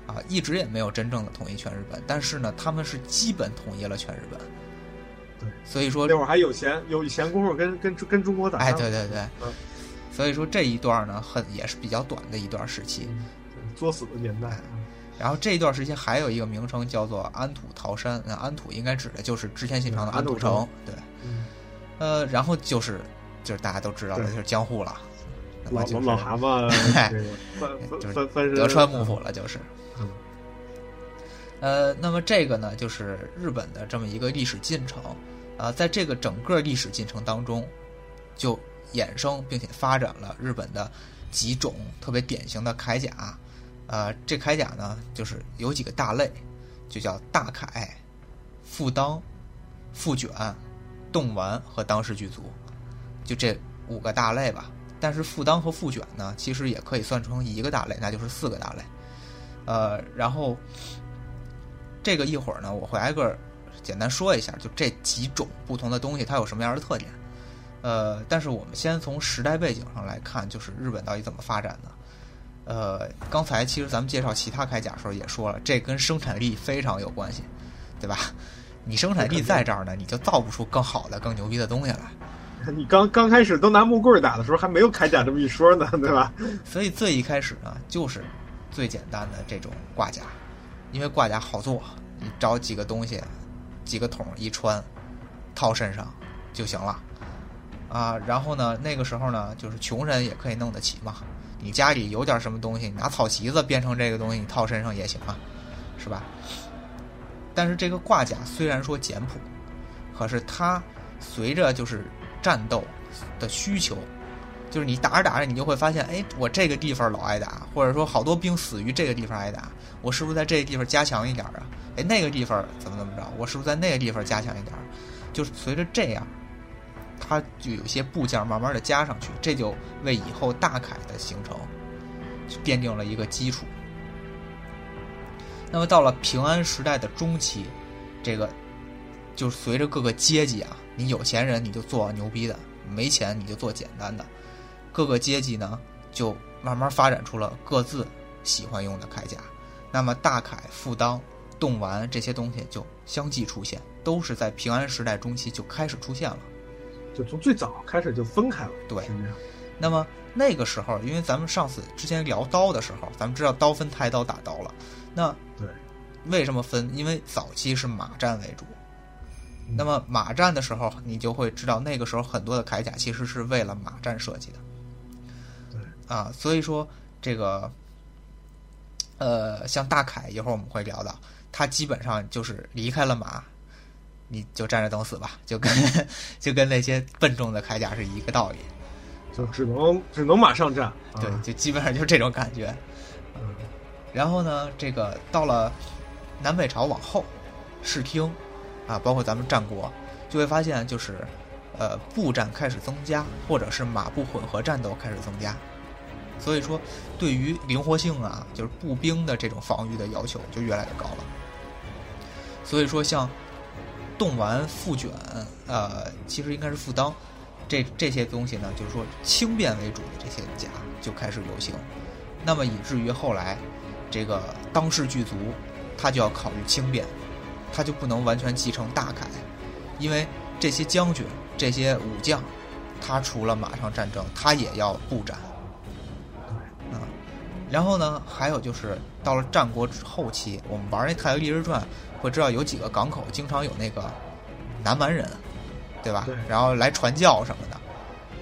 啊，一直也没有真正的统一全日本。但是呢，他们是基本统一了全日本。对，所以说那会儿还有闲有闲工夫跟跟跟中国打。哎，对对对，所以说这一段呢，很也是比较短的一段时期，作死的年代。然后这一段时间还有一个名称叫做安土桃山，那安土应该指的就是织田信长的安土城，对，呃，然后就是就是大家都知道的就是江户了，老老蛤蟆，*laughs* 就是德川幕府了，就是，呃，那么这个呢，就是日本的这么一个历史进程，啊，在这个整个历史进程当中，就衍生并且发展了日本的几种特别典型的铠甲。呃，这铠甲呢，就是有几个大类，就叫大铠、副裆、副卷、动丸和当世剧足，就这五个大类吧。但是副裆和副卷呢，其实也可以算成一个大类，那就是四个大类。呃，然后这个一会儿呢，我会挨个简单说一下，就这几种不同的东西它有什么样的特点。呃，但是我们先从时代背景上来看，就是日本到底怎么发展的。呃，刚才其实咱们介绍其他铠甲的时候也说了，这跟生产力非常有关系，对吧？你生产力在这儿呢，你就造不出更好的、更牛逼的东西来。*laughs* 你刚刚开始都拿木棍打的时候，还没有铠甲这么一说呢，对吧？*laughs* 所以最一开始呢，就是最简单的这种挂甲，因为挂甲好做，你找几个东西，几个桶一穿，套身上就行了。啊，然后呢，那个时候呢，就是穷人也可以弄得起嘛。你家里有点什么东西，你拿草席子编成这个东西，你套身上也行啊，是吧？但是这个挂甲虽然说简朴，可是它随着就是战斗的需求，就是你打着打着，你就会发现，哎，我这个地方老挨打，或者说好多兵死于这个地方挨打，我是不是在这个地方加强一点啊？哎，那个地方怎么怎么着，我是不是在那个地方加强一点？就是随着这样。它就有些部件慢慢的加上去，这就为以后大铠的形成奠定了一个基础。那么到了平安时代的中期，这个就随着各个阶级啊，你有钱人你就做牛逼的，没钱你就做简单的，各个阶级呢就慢慢发展出了各自喜欢用的铠甲。那么大铠、副裆、动丸这些东西就相继出现，都是在平安时代中期就开始出现了。就从最早开始就分开了，对。那么那个时候，因为咱们上次之前聊刀的时候，咱们知道刀分太刀、打刀了。那对，为什么分？因为早期是马战为主。那么马战的时候，你就会知道，那个时候很多的铠甲其实是为了马战设计的。对啊，所以说这个，呃，像大铠，一会儿我们会聊到，它基本上就是离开了马。你就站着等死吧，就跟 *laughs* 就跟那些笨重的铠甲是一个道理，就只能只能马上战，对，就基本上就这种感觉。嗯，然后呢，这个到了南北朝往后，视听啊，包括咱们战国，就会发现就是呃步战开始增加，或者是马步混合战斗开始增加，所以说对于灵活性啊，就是步兵的这种防御的要求就越来越高了。所以说像。动完复卷，呃，其实应该是复当，这这些东西呢，就是说轻便为主的这些甲就开始流行，那么以至于后来，这个当世巨族，他就要考虑轻便，他就不能完全继承大铠，因为这些将军、这些武将，他除了马上战争，他也要步战，啊，然后呢，还有就是到了战国后期，我们玩那《太阳历日传》。会知道有几个港口经常有那个南蛮人，对吧？然后来传教什么的。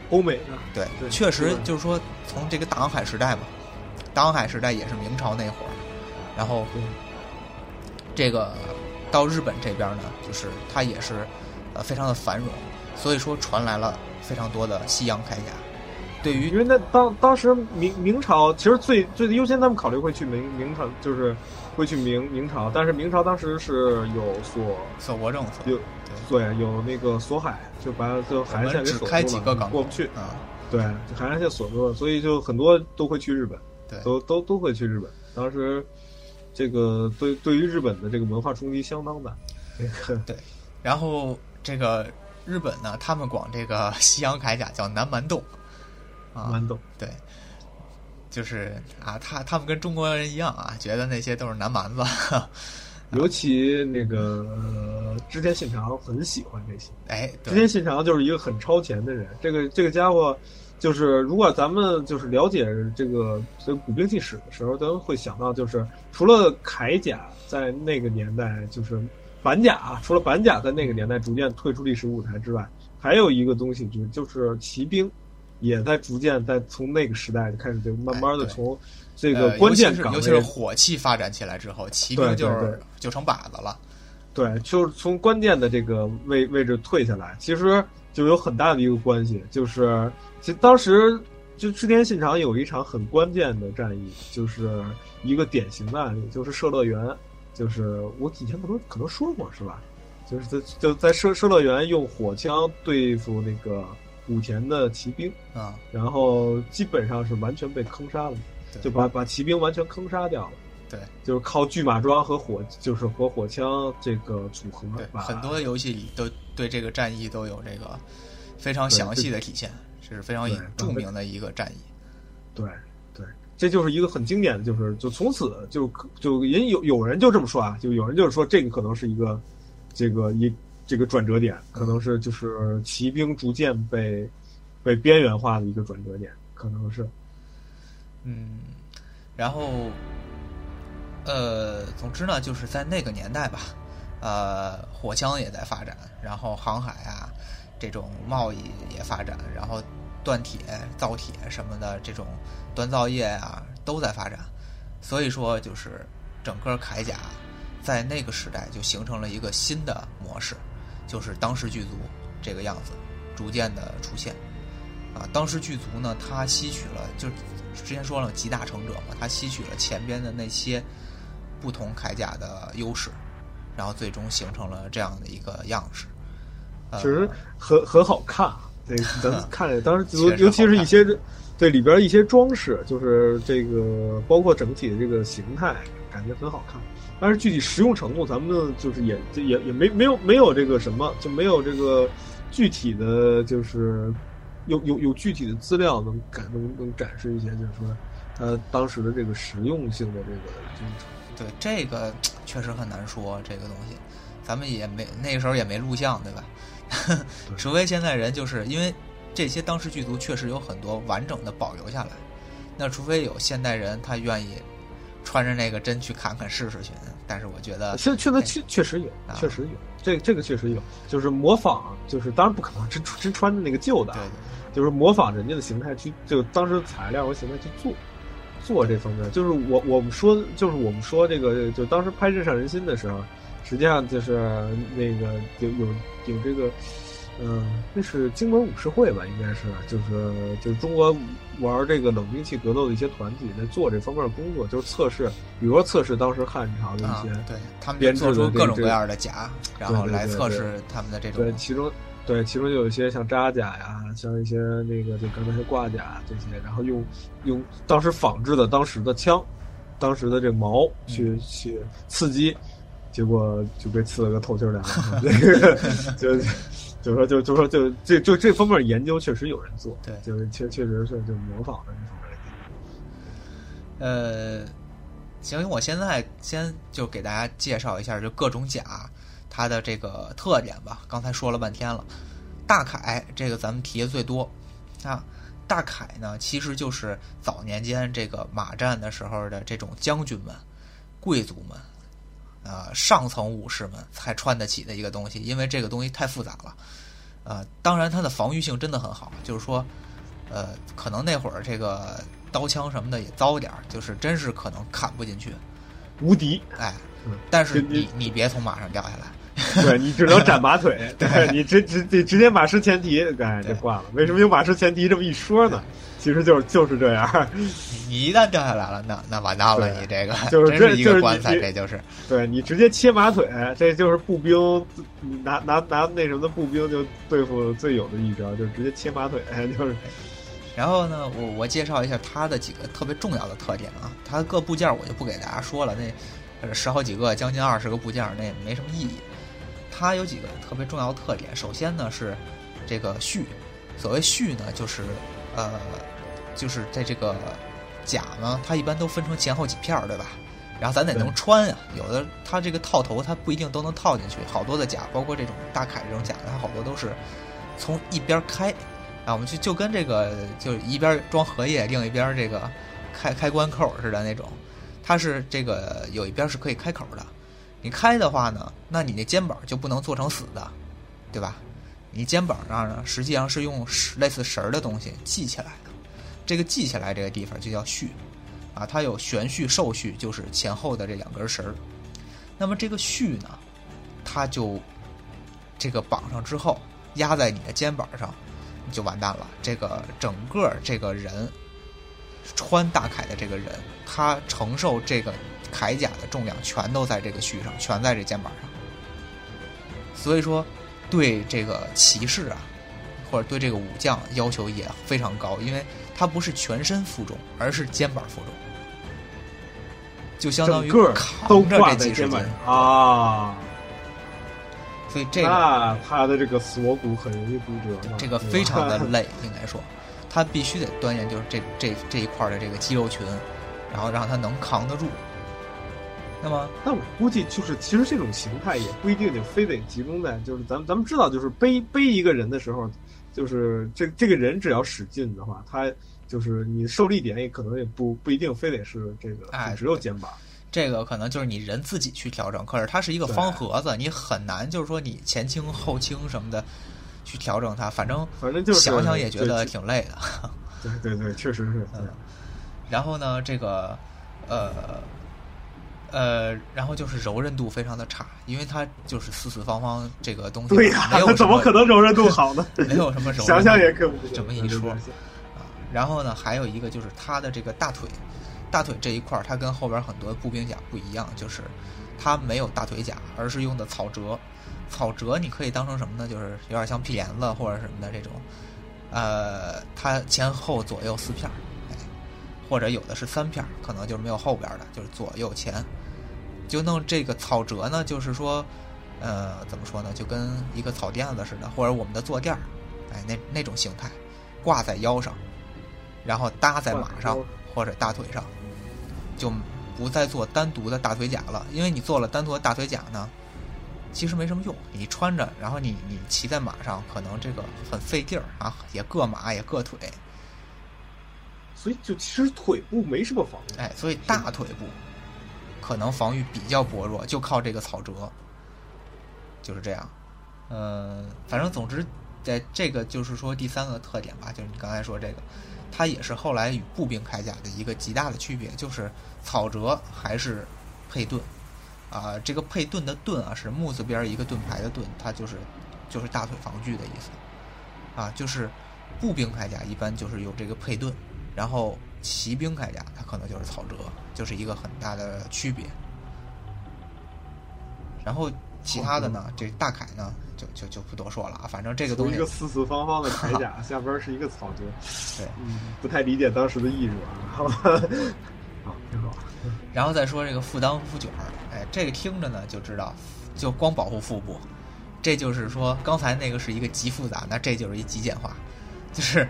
欧美的。对，确实就是说，从这个大航海时代嘛，大航海时代也是明朝那会儿，然后这个到日本这边呢，就是它也是呃非常的繁荣，所以说传来了非常多的西洋铠甲。对于因为那当当时明明朝其实最最优先，他们考虑会去明明朝，就是会去明明朝，但是明朝当时是有锁锁国政策，有对有那个锁海，就把就海岸线给锁住了，过不去啊。对，海岸线锁住了，所以就很多都会去日本，对，都都都会去日本。当时这个对对于日本的这个文化冲击相当大。对，然后这个日本呢，他们管这个西洋铠甲叫南蛮洞。蛮洞对，就是啊，他他们跟中国人一样啊，觉得那些都是南蛮子。*laughs* 尤其那个织田信长很喜欢这些。哎，织田信长就是一个很超前的人。这个这个家伙，就是如果咱们就是了解这个这个古兵器史的时候，咱们会想到，就是除了铠甲在那个年代，就是板甲啊，除了板甲在那个年代逐渐退出历史舞台之外，还有一个东西就就是骑兵。也在逐渐在从那个时代就开始就慢慢的从这个关键岗位，尤其是火器发展起来之后，骑兵就是就成靶子了。对，就是从关键的这个位位置退下来，其实就有很大的一个关系，就是其实当时就织田信长有一场很关键的战役，就是一个典型的案例，就是射乐园，就是我以前可能可能说过是吧？就是在就在射射乐园用火枪对付那个。武田的骑兵啊，然后基本上是完全被坑杀了，就把把骑兵完全坑杀掉了。对，就是靠巨马桩和火，就是和火枪这个组合。对，很多游戏里都对这个战役都有这个非常详细的体现，这是非常著名的一个战役。对对，这就是一个很经典的，就是就从此就就人有有人就这么说啊，就有人就是说这个可能是一个这个一。这个转折点可能是就是骑兵逐渐被被边缘化的一个转折点，可能是，嗯，然后，呃，总之呢，就是在那个年代吧，呃，火枪也在发展，然后航海啊，这种贸易也发展，然后锻铁、造铁什么的这种锻造业啊都在发展，所以说就是整个铠甲在那个时代就形成了一个新的模式。就是当时剧组这个样子，逐渐的出现，啊，当时剧组呢，它吸取了，就之前说了集大成者嘛，它吸取了前边的那些不同铠甲的优势，然后最终形成了这样的一个样式。其实很很好看，*laughs* 对，咱看着当时尤尤其是一些对里边一些装饰，就是这个包括整体的这个形态，感觉很好看。但是具体实用程度，咱们就是也也也没没有没有这个什么，就没有这个具体的就是有有有具体的资料能感能能展示一些，就是说它当时的这个实用性的这个这个。对，这个确实很难说这个东西，咱们也没那个时候也没录像，对吧？*laughs* 除非现在人就是因为这些当时剧组确实有很多完整的保留下来，那除非有现代人他愿意。穿着那个真去看看试试去，但是我觉得，现确实确确实有，确实有，这这个确实有，就是模仿，就是当然不可能真真穿着那个旧的，就是模仿人家的形态去，就当时材料和形态去做，做这方面，就是我我们说，就是我们说这个，就当时拍《日上人心》的时候，实际上就是那个有有有这个。嗯，那是荆门武士会吧？应该是，就是就是中国玩这个冷兵器格斗的一些团体在做这方面的工作，就是测试，比如说测试当时汉朝的一些，对他们做出各种各样的甲，然后来测试他们的这种。对，其中对其中就有一些像扎甲呀，像一些那个就刚才挂甲这些，然后用用当时仿制的当时的枪，当时的这矛去去刺激，结果就被刺了个透心凉，*laughs* *laughs* 就。就是说，就就说，就这就这方面研究确实有人做，对，就是确确实是就模仿的这方面呃，行，我现在先就给大家介绍一下，就各种甲它的这个特点吧。刚才说了半天了，大铠这个咱们提的最多啊。大铠呢，其实就是早年间这个马战的时候的这种将军们、贵族们。呃，上层武士们才穿得起的一个东西，因为这个东西太复杂了。呃，当然它的防御性真的很好，就是说，呃，可能那会儿这个刀枪什么的也糟点儿，就是真是可能砍不进去，无敌。哎，但是你你别从马上掉下来，*laughs* 对你只能斩马腿，*laughs* 对 *laughs* 你直直得直接马失前蹄，哎，就挂了。为什么有马失前蹄这么一说呢？其实就是就是这样。你一旦掉下来了，那那完蛋了，你这个 *laughs* 就是真是一个棺材，这就是。对你直接切马腿，这就是步兵拿拿拿那什么的步兵就对付最有的一招，就是直接切马腿，*laughs* 就是。然后呢，我我介绍一下它的几个特别重要的特点啊，它各部件我就不给大家说了，那十好几个，将近二十个部件，那也没什么意义。它有几个特别重要的特点，首先呢是这个序，所谓序呢就是呃，就是在这个甲呢，它一般都分成前后几片儿，对吧？然后咱得能穿呀，有的它这个套头它不一定都能套进去，好多的甲，包括这种大铠这种甲，它好多都是从一边开。啊，我们就就跟这个，就是一边装荷叶，另一边这个开开关口似的那种，它是这个有一边是可以开口的。你开的话呢，那你那肩膀就不能做成死的，对吧？你肩膀上呢，实际上是用类似绳儿的东西系起来的。这个系起来这个地方就叫序，啊，它有旋序、受序，就是前后的这两根绳儿。那么这个序呢，它就这个绑上之后，压在你的肩膀上。你就完蛋了。这个整个这个人穿大铠的这个人，他承受这个铠甲的重量，全都在这个序上，全在这肩膀上。所以说，对这个骑士啊，或者对这个武将要求也非常高，因为他不是全身负重，而是肩膀负重，就相当于扛着这几十斤啊。所以这个，那他的这个锁骨很容易骨折，这个非常的 *laughs* 累，应该说，他必须得锻炼，就是这这这一块的这个肌肉群，然后让他能扛得住。那么，但我估计就是，其实这种形态也不一定就非得集中在，就是咱们咱们知道，就是背背一个人的时候，就是这这个人只要使劲的话，他就是你受力点也可能也不不一定非得是这个，哎，只有肩膀。这个可能就是你人自己去调整，可是它是一个方盒子，你很难就是说你前倾后倾什么的去调整它，反正反正就是想想也觉得挺累的。*laughs* 对对对，确实是。嗯。然后呢，这个呃呃，然后就是柔韧度非常的差，因为它就是四四方方这个东西，对呀，没有 *laughs* 怎么可能柔韧度好呢？没有什么柔 *laughs* 韧，想想也可这么一说啊。然后呢，还有一个就是它的这个大腿。大腿这一块儿，它跟后边很多步兵甲不一样，就是它没有大腿甲，而是用的草折。草折你可以当成什么呢？就是有点像屁帘子或者什么的这种。呃，它前后左右四片儿，或者有的是三片儿，可能就是没有后边的，就是左右前。就弄这个草折呢，就是说，呃，怎么说呢？就跟一个草垫子似的，或者我们的坐垫儿，哎，那那种形态，挂在腰上，然后搭在马上或者大腿上。就不再做单独的大腿甲了，因为你做了单独的大腿甲呢，其实没什么用。你穿着，然后你你骑在马上，可能这个很费劲儿啊，也硌马也硌腿。所以就其实腿部没什么防御，哎，所以大腿部可能防御比较薄弱，就靠这个草折，就是这样。嗯，反正总之，在这个就是说第三个特点吧，就是你刚才说这个。它也是后来与步兵铠甲的一个极大的区别，就是草折还是配盾，啊，这个配盾的盾啊是木字边一个盾牌的盾，它就是就是大腿防具的意思，啊，就是步兵铠甲一般就是有这个配盾，然后骑兵铠甲它可能就是草折，就是一个很大的区别。然后其他的呢，这大铠呢？就就就不多说了啊，反正这个东西一个四四方方的铠甲，*laughs* 下边是一个草堆，对，嗯，不太理解当时的艺术啊，好，*laughs* 好，挺好。然后再说这个腹裆腹卷儿，哎，这个听着呢就知道，就光保护腹部，这就是说刚才那个是一个极复杂，那这就是一极简化，就是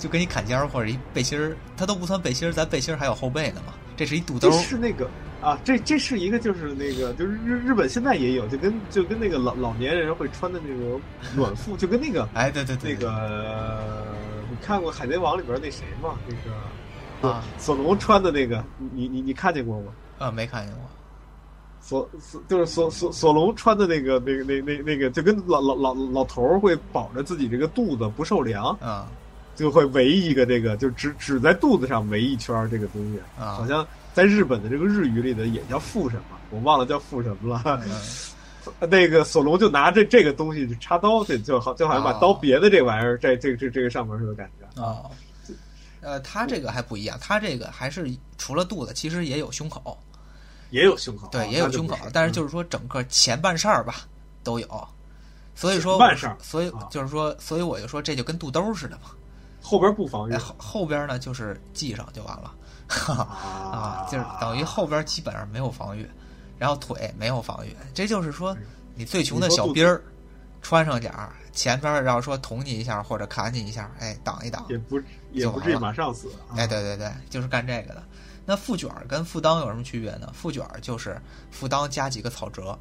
就跟你坎肩儿或者一背心儿，它都不算背心儿，咱背心儿还有后背呢嘛，这是一肚兜，是那个。啊，这这是一个，就是那个，就是日日本现在也有，就跟就跟那个老老年人会穿的那种暖腹，就跟那个，*laughs* 哎，对对对，那个你看过《海贼王》里边那谁吗？那个啊，索隆穿的那个，你你你看见过吗？啊，没看见过。索索就是索索索隆穿的那个那个那那那个，就跟老老老老头儿会保着自己这个肚子不受凉啊，就会围一个这个，就只只在肚子上围一圈这个东西啊，好像。在日本的这个日语里的也叫腹什么，我忘了叫腹什么了。*laughs* 那个索隆就拿着这个东西去插刀，就就好就好像把刀别的这玩意儿在这这这个上面似的感觉。啊。呃，他这个还不一样，他这个还是除了肚子，其实也有胸口，也有胸口，对，也有胸口，但是就是说整个前半扇儿吧都有，所以说半扇，所以就是说，所以我就说这就跟肚兜似的嘛，后边不防御，后后边呢就是系上就完了，哈 *laughs* 哈啊，就是等于后边基本上没有防御，然后腿没有防御，这就是说你最穷的小兵儿穿上点儿。前边要说捅你一下或者砍你一下，哎，挡一挡，也不也不至于马上死。哎，对对对，就是干这个的。那副卷跟副裆有什么区别呢？副卷就是副裆加几个草折，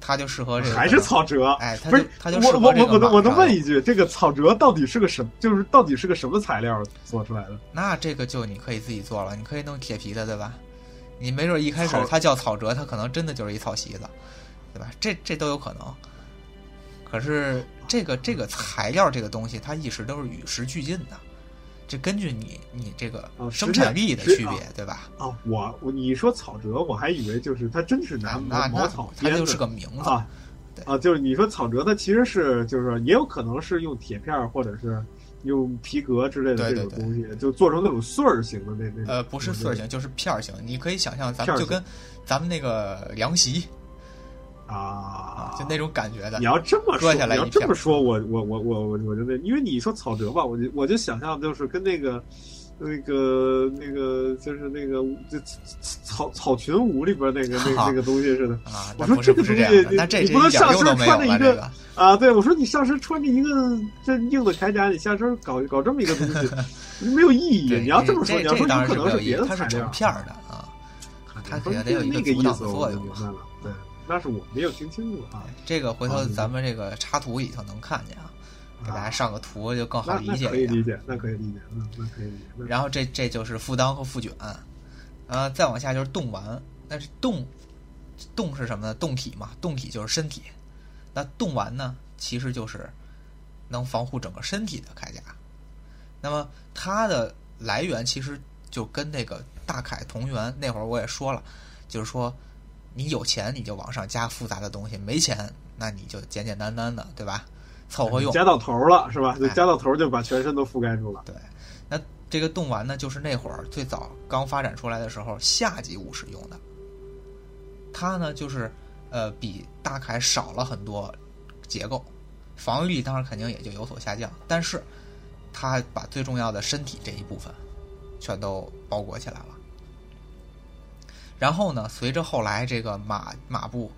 它就适合这个。还是草折？哎，不是，他就我我我我我能问一句，这个草折到底是个什？就是到底是个什么材料做出来的？那这个就你可以自己做了，你可以弄铁皮的，对吧？你没准一开始它叫草折，它可能真的就是一草席子，对吧？这这都有可能。可是这个这个材料这个东西，它一直都是与时俱进的，这根据你你这个生产力的区别，对吧？啊，我我你说草折，我还以为就是它真是拿茅草编的，它就是个名字啊。啊，就是你说草折，它其实是就是也有可能是用铁片或者是用皮革之类的这种东西，就做成那种穗儿型的那那呃不是穗儿型，就是片儿型。你可以想象，咱们就跟咱们那个凉席。啊，就那种感觉的。你要这么说，你要这么说，我我我我我我觉得，因为你说草蛇吧，我就我就想象就是跟那个那个那个就是那个就草草裙舞里边那个那 *laughs* 那个东西似的。啊，我说这个东西，你不能上身穿着一个啊？对，我说你上身穿着一个这硬的铠甲，你下身搞搞这么一个东西，*laughs* 没有意义。你要这么说，你要说有可能是别的材料片的啊，它肯定得有一个阻挡的作用。对。那是我没有听清楚啊！这个回头咱们这个插图里头能看见啊，给大家上个图就更好理解。可以理解，那可以理解，嗯，那可以理解。然后这这就是腹裆和复卷，啊，再往下就是动丸。那是动动是什么呢？动体嘛，动体就是身体。那动丸呢，其实就是能防护整个身体的铠甲。那么它的来源其实就跟那个大铠同源。那会儿我也说了，就是说。你有钱你就往上加复杂的东西，没钱那你就简简单单的，对吧？凑合用。加到头了是吧？就加到头就把全身都覆盖住了。对，那这个冻丸呢，就是那会儿最早刚发展出来的时候，下级武士用的。它呢，就是呃比大铠少了很多结构，防御力当然肯定也就有所下降，但是它把最重要的身体这一部分全都包裹起来了。然后呢，随着后来这个马马步，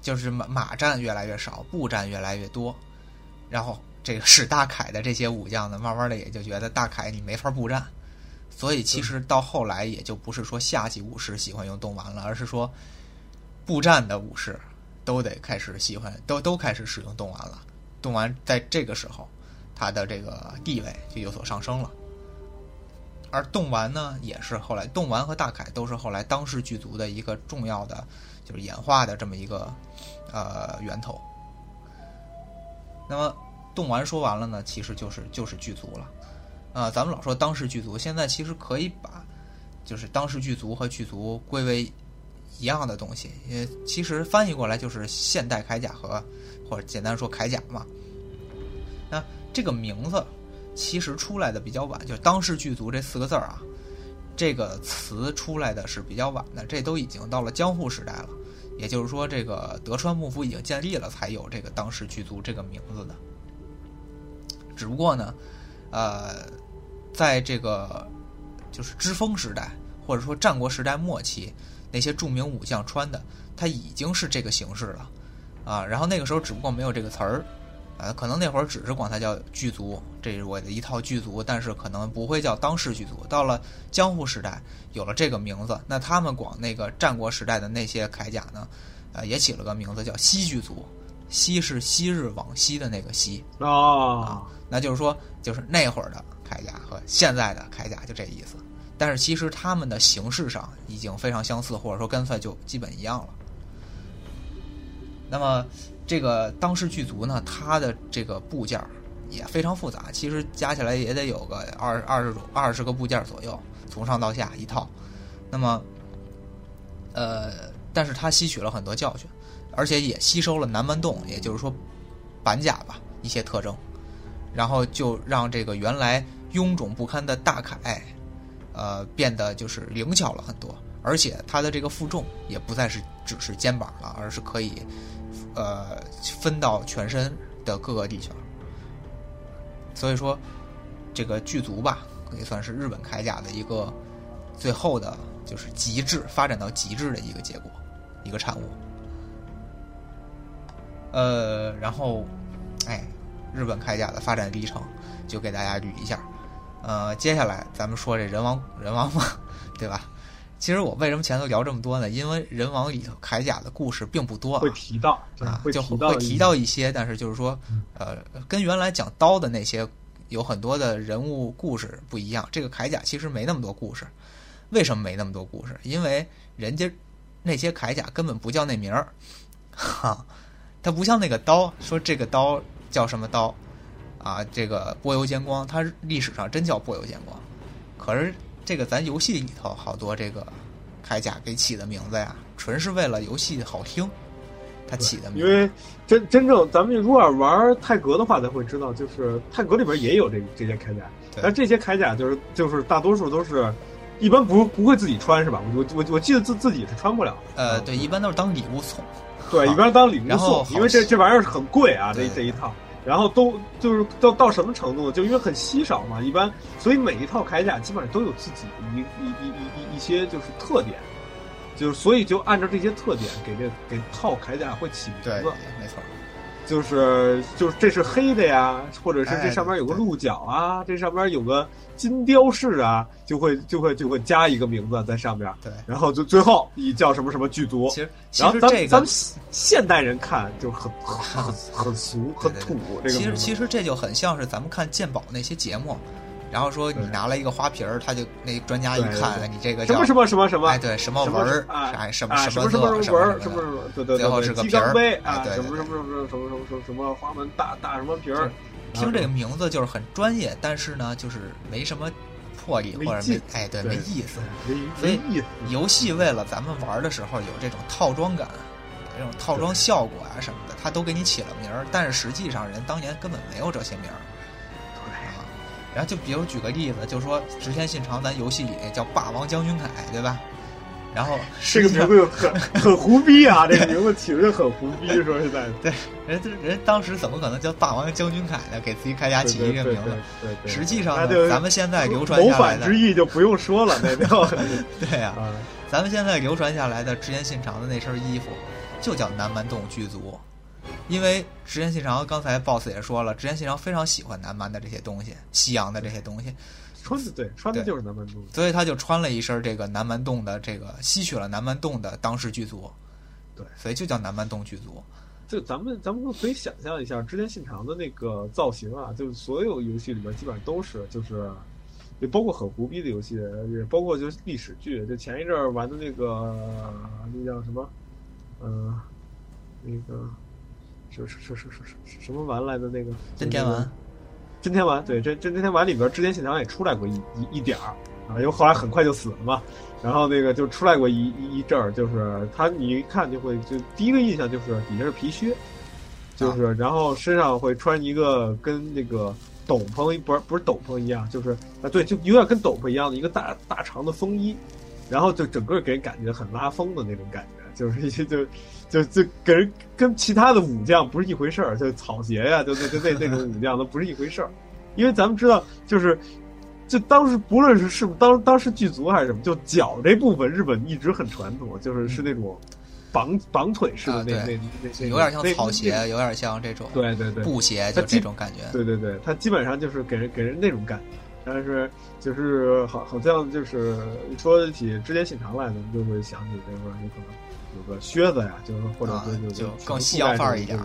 就是马马战越来越少，步战越来越多，然后这个使大凯的这些武将呢，慢慢的也就觉得大凯你没法步战，所以其实到后来也就不是说下级武士喜欢用动丸了，而是说步战的武士都得开始喜欢，都都开始使用动丸了。动丸在这个时候，他的这个地位就有所上升了。而动丸呢，也是后来动丸和大凯都是后来当世巨族的一个重要的，就是演化的这么一个呃源头。那么动丸说完了呢，其实就是就是剧族了。啊，咱们老说当世剧族，现在其实可以把就是当世剧族和剧族归为一样的东西，也其实翻译过来就是现代铠甲和或者简单说铠甲嘛。那这个名字。其实出来的比较晚，就是“当世巨族”这四个字儿啊，这个词出来的是比较晚的，这都已经到了江户时代了。也就是说，这个德川幕府已经建立了，才有这个“当世巨族”这个名字的。只不过呢，呃，在这个就是知风时代，或者说战国时代末期，那些著名武将穿的，它已经是这个形式了啊。然后那个时候，只不过没有这个词儿。呃，可能那会儿只是管它叫剧族，这是我的一套剧族，但是可能不会叫当世剧族。到了江户时代，有了这个名字，那他们管那个战国时代的那些铠甲呢，呃，也起了个名字叫西剧族。西是昔日往昔的那个西啊，那就是说，就是那会儿的铠甲和现在的铠甲就这意思。但是其实他们的形式上已经非常相似，或者说干脆就基本一样了。那么。这个当时剧组呢，它的这个部件也非常复杂，其实加起来也得有个二二十种二十个部件左右，从上到下一套。那么，呃，但是它吸取了很多教训，而且也吸收了南蛮洞，也就是说板甲吧一些特征，然后就让这个原来臃肿不堪的大铠，呃，变得就是灵巧了很多，而且它的这个负重也不再是只是肩膀了，而是可以呃分到全身的各个地方。所以说，这个剧足吧，可以算是日本铠甲的一个最后的，就是极致发展到极致的一个结果，一个产物。呃，然后，哎，日本铠甲的发展历程就给大家捋一下。呃，接下来咱们说这人王人王嘛，对吧？其实我为什么前头聊这么多呢？因为人王里头铠甲的故事并不多，会提到啊，就会会提到一些，但是就是说，呃，跟原来讲刀的那些有很多的人物故事不一样。这个铠甲其实没那么多故事，为什么没那么多故事？因为人家那些铠甲根本不叫那名儿，哈，它不像那个刀，说这个刀叫什么刀啊？这个波油尖光，它历史上真叫波油尖光，可是。这个咱游戏里头好多这个铠甲给起的名字呀，纯是为了游戏好听，他起的。名字因为真真正咱们如果玩泰格的话，才会知道，就是泰格里边也有这这些铠甲，但这些铠甲就是就是大多数都是一般不不会自己穿是吧？我我我记得自自己是穿不了。呃，对，一般都是当礼物送。对，一般当礼物送，因为这这玩意儿很贵啊，这这一套。然后都就是到到什么程度？就因为很稀少嘛，一般，所以每一套铠甲基本上都有自己一一一一一一些就是特点，就是所以就按照这些特点给这给套铠甲会起名字，没错。就是就是这是黑的呀，或者是这上面有个鹿角啊，这上面有个金雕饰啊，就会就会就会加一个名字在上面。对，然后就最后以叫什么什么剧组。其实，然后咱们咱们现代人看就很很 *laughs* 很俗很土。这个其实其实这就很像是咱们看鉴宝那些节目。然后说你拿了一个花瓶儿，他就那专家一看，你这个什么什么什么什么，哎，对，什么纹儿，哎，什么什么什么纹儿，什么什么，对对对，最后是个瓶儿，杯啊，什么什么什么什么什么什么什么花纹大大什么瓶儿，听这个名字就是很专业，但是呢，就是没什么魄力或者没，哎，对，没意思。所以游戏为了咱们玩的时候有这种套装感，这种套装效果啊什么的，他都给你起了名儿，但是实际上人当年根本没有这些名儿。然后就比如举个例子，就说直田信长，咱游戏里叫霸王将军凯，对吧？然后 *laughs* 这个名字很很胡逼啊，这个名字起的很胡逼，说实在的。对，人人当时怎么可能叫霸王将军凯呢？给自己铠甲起一个名字。对对。实际上呢，咱们现在流传下来的谋反之意就不用说了，那就 *laughs* 对呀。咱们现在流传下来的直田信长的那身衣服，就叫南蛮洞剧足。因为直田信长刚才 boss 也说了，直田信长非常喜欢南蛮的这些东西，西洋的这些东西，穿的对，穿的就是南蛮洞，所以他就穿了一身这个南蛮洞的这个吸取了南蛮洞的当时剧组，对，所以就叫南蛮洞剧组。就咱们咱们可以想象一下，织田信长的那个造型啊，就所有游戏里面基本上都是，就是也包括很胡逼的游戏，也包括就是历史剧，就前一阵玩的那个那叫什么，呃，那个。是是是是是什么丸来的那个真天丸，真天丸对真真天丸里边织田信长也出来过一一一点儿啊，因为后来很快就死了嘛。然后那个就出来过一一一阵儿，就是他你一看就会就第一个印象就是底下是皮靴，就是然后身上会穿一个跟那个斗篷不是不是斗篷一样，就是啊对，就有点跟斗篷一样的一个大大长的风衣，然后就整个给人感觉很拉风的那种感觉，就是一些就。就就给人跟其他的武将不是一回事儿，就草鞋呀，就就就那那种武将都不是一回事儿，因为咱们知道，就是就当时不论是是当当时剧足还是什么，就脚这部分日本一直很传统，就是是那种绑绑腿式的那那那有点像草鞋，有点像这种对对对布鞋，就这种感觉。对对对，它基本上就是给人给人那种感觉，但是就是好好像就是一说起织田信长来，咱们就会想起这个有可能。有个靴子呀，就是或者说就更西洋范儿一点，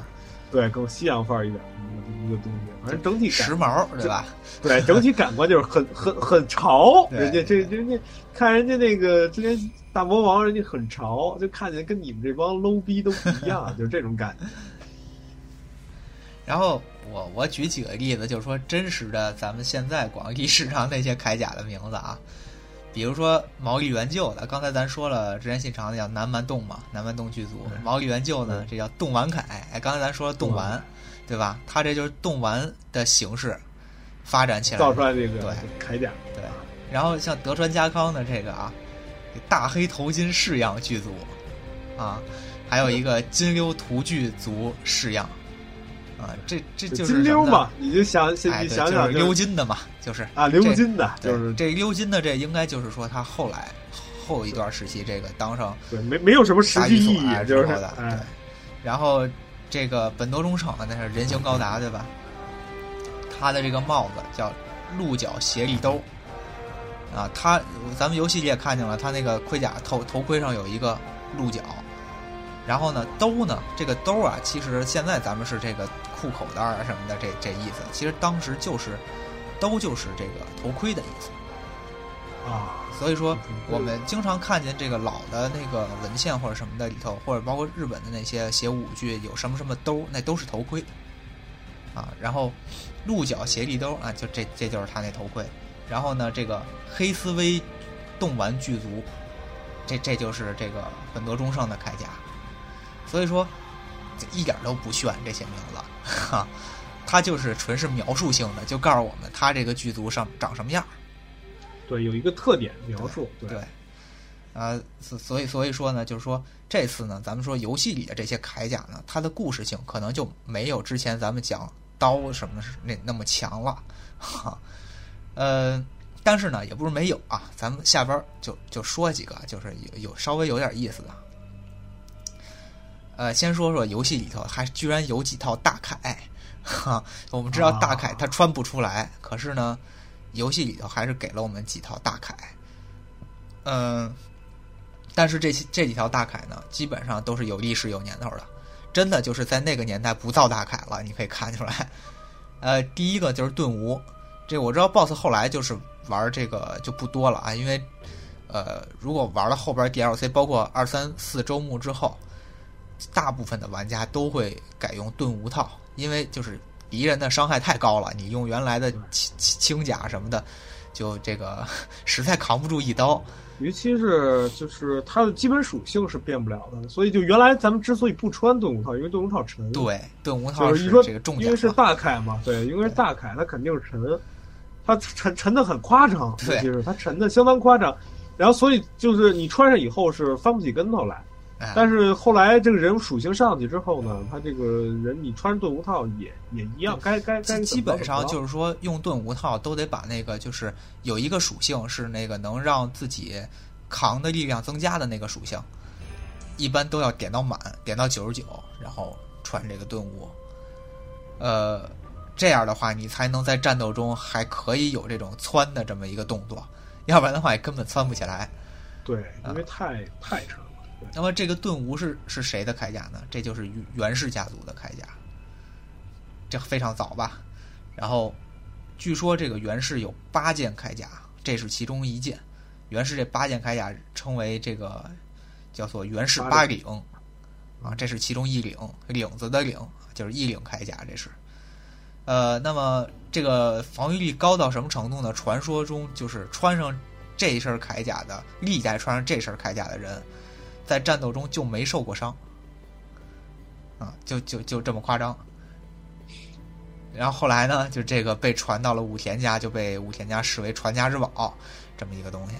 对，更西洋范儿一点一个东西。反正整体时髦，对吧？对，整体感官就是很很很潮。*laughs* 人家这人家看人家那个之前大魔王，人家很潮，就看起来跟你们这帮 low 逼都不一样，*laughs* 就是这种感觉。然后我我举几个例子，就是说真实的咱们现在广义市场那些铠甲的名字啊。比如说毛利元就的，刚才咱说了，之前信长的叫南蛮洞嘛，南蛮洞剧组。毛利元就呢，这叫洞丸凯。哎，刚才咱说了洞丸，对吧？他这就是洞丸的形式发展起来，造出来这个对铠甲。对，然后像德川家康的这个啊，大黑头巾式样剧组啊，还有一个金溜图剧组式样。啊，这这就是金溜嘛，你就想，你想想，溜金的嘛，就是啊，溜金的，就是这溜金的，这应该就是说他后来后一段时期这个当上对，没没有什么实际意义，就是的，对。然后这个本多忠胜那是人形高达，对吧？他的这个帽子叫鹿角斜立兜啊，他咱们游戏里也看见了，他那个盔甲头头盔上有一个鹿角，然后呢兜呢，这个兜啊，其实现在咱们是这个。裤口袋啊什么的，这这意思，其实当时就是，都就是这个头盔的意思啊。所以说，我们经常看见这个老的那个文献或者什么的里头，或者包括日本的那些写武具有什么什么兜，那都是头盔啊。然后鹿角斜立兜啊，就这这就是他那头盔。然后呢，这个黑丝威动丸剧族，这这就是这个本德忠胜的铠甲。所以说。一点都不炫这些名字，哈，它就是纯是描述性的，就告诉我们它这个剧组上长什么样。对，有一个特点描述。对，啊，所以所以说呢，就是说这次呢，咱们说游戏里的这些铠甲呢，它的故事性可能就没有之前咱们讲刀什么那那么强了，哈。*laughs* 呃，但是呢，也不是没有啊，咱们下边就就说几个，就是有有稍微有点意思的。呃，先说说游戏里头还居然有几套大铠，哈，我们知道大铠它穿不出来，可是呢，游戏里头还是给了我们几套大铠。嗯，但是这些这几条大铠呢，基本上都是有历史有年头的，真的就是在那个年代不造大铠了，你可以看出来。呃，第一个就是盾无，这我知道 BOSS 后来就是玩这个就不多了啊，因为呃，如果玩了后边 DLC，包括二三四周目之后。大部分的玩家都会改用盾无套，因为就是敌人的伤害太高了，你用原来的轻轻甲什么的，就这个 *laughs* 实在扛不住一刀。尤其是就是它的基本属性是变不了的，所以就原来咱们之所以不穿盾无套，因为盾无套沉。对，盾无套是说这个重因为是大铠嘛，对，因为是大铠，它肯定是沉，它沉沉的很夸张，尤其是它沉的相当夸张，然后所以就是你穿上以后是翻不起跟头来。但是后来这个人物属性上去之后呢，他这个人你穿盾无套也也一样，该该该基本上就是说用盾无套都得把那个就是有一个属性是那个能让自己扛的力量增加的那个属性，一般都要点到满，点到九十九，然后穿这个盾无。呃，这样的话你才能在战斗中还可以有这种窜的这么一个动作，要不然的话也根本窜不起来。对，因为太太沉。那么这个盾无是是谁的铠甲呢？这就是源氏家族的铠甲，这非常早吧？然后据说这个源氏有八件铠甲，这是其中一件。源氏这八件铠甲称为这个叫做源氏八领啊，这是其中一领，领子的领就是一领铠甲，这是。呃，那么这个防御力高到什么程度呢？传说中就是穿上这身铠甲的历代穿上这身铠甲的人。在战斗中就没受过伤，啊，就就就这么夸张。然后后来呢，就这个被传到了武田家，就被武田家视为传家之宝，这么一个东西，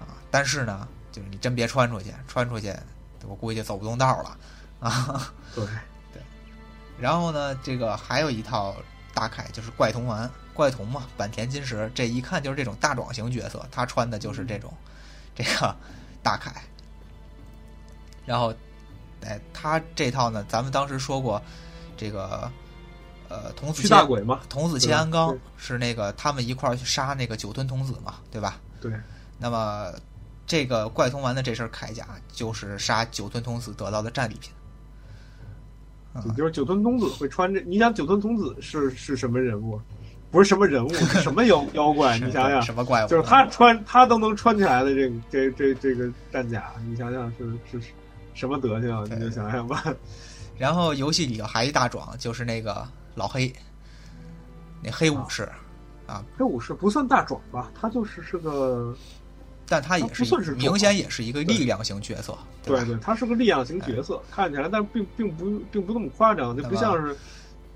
啊。但是呢，就是你真别穿出去，穿出去，我估计就走不动道了，啊。对 *laughs* 对。然后呢，这个还有一套大铠，就是怪童丸，怪童嘛，坂田金时，这一看就是这种大壮型角色，他穿的就是这种这个大铠。然后，哎，他这套呢，咱们当时说过，这个，呃，童子大鬼嘛，童子切安纲是那个他们一块儿去杀那个九吞童子嘛，对吧？对。那么，这个怪童丸的这身铠甲就是杀九吞童子得到的战利品。也就是九吞童子会穿这，你想九吞童子是是什么人物？不是什么人物，是什么妖妖怪？*laughs* 你想想，什么怪物？就是他穿他都能穿起来的这这这这个战甲，你想想是是。什么德行？你就想想吧。然后游戏里头还一大壮，就是那个老黑，那黑武士啊。黑武士不算大壮吧？他就是是个但他也不算是明显也是一个力量型角色，对对，他是个力量型角色，看起来但并并不并不那么夸张，就不像是。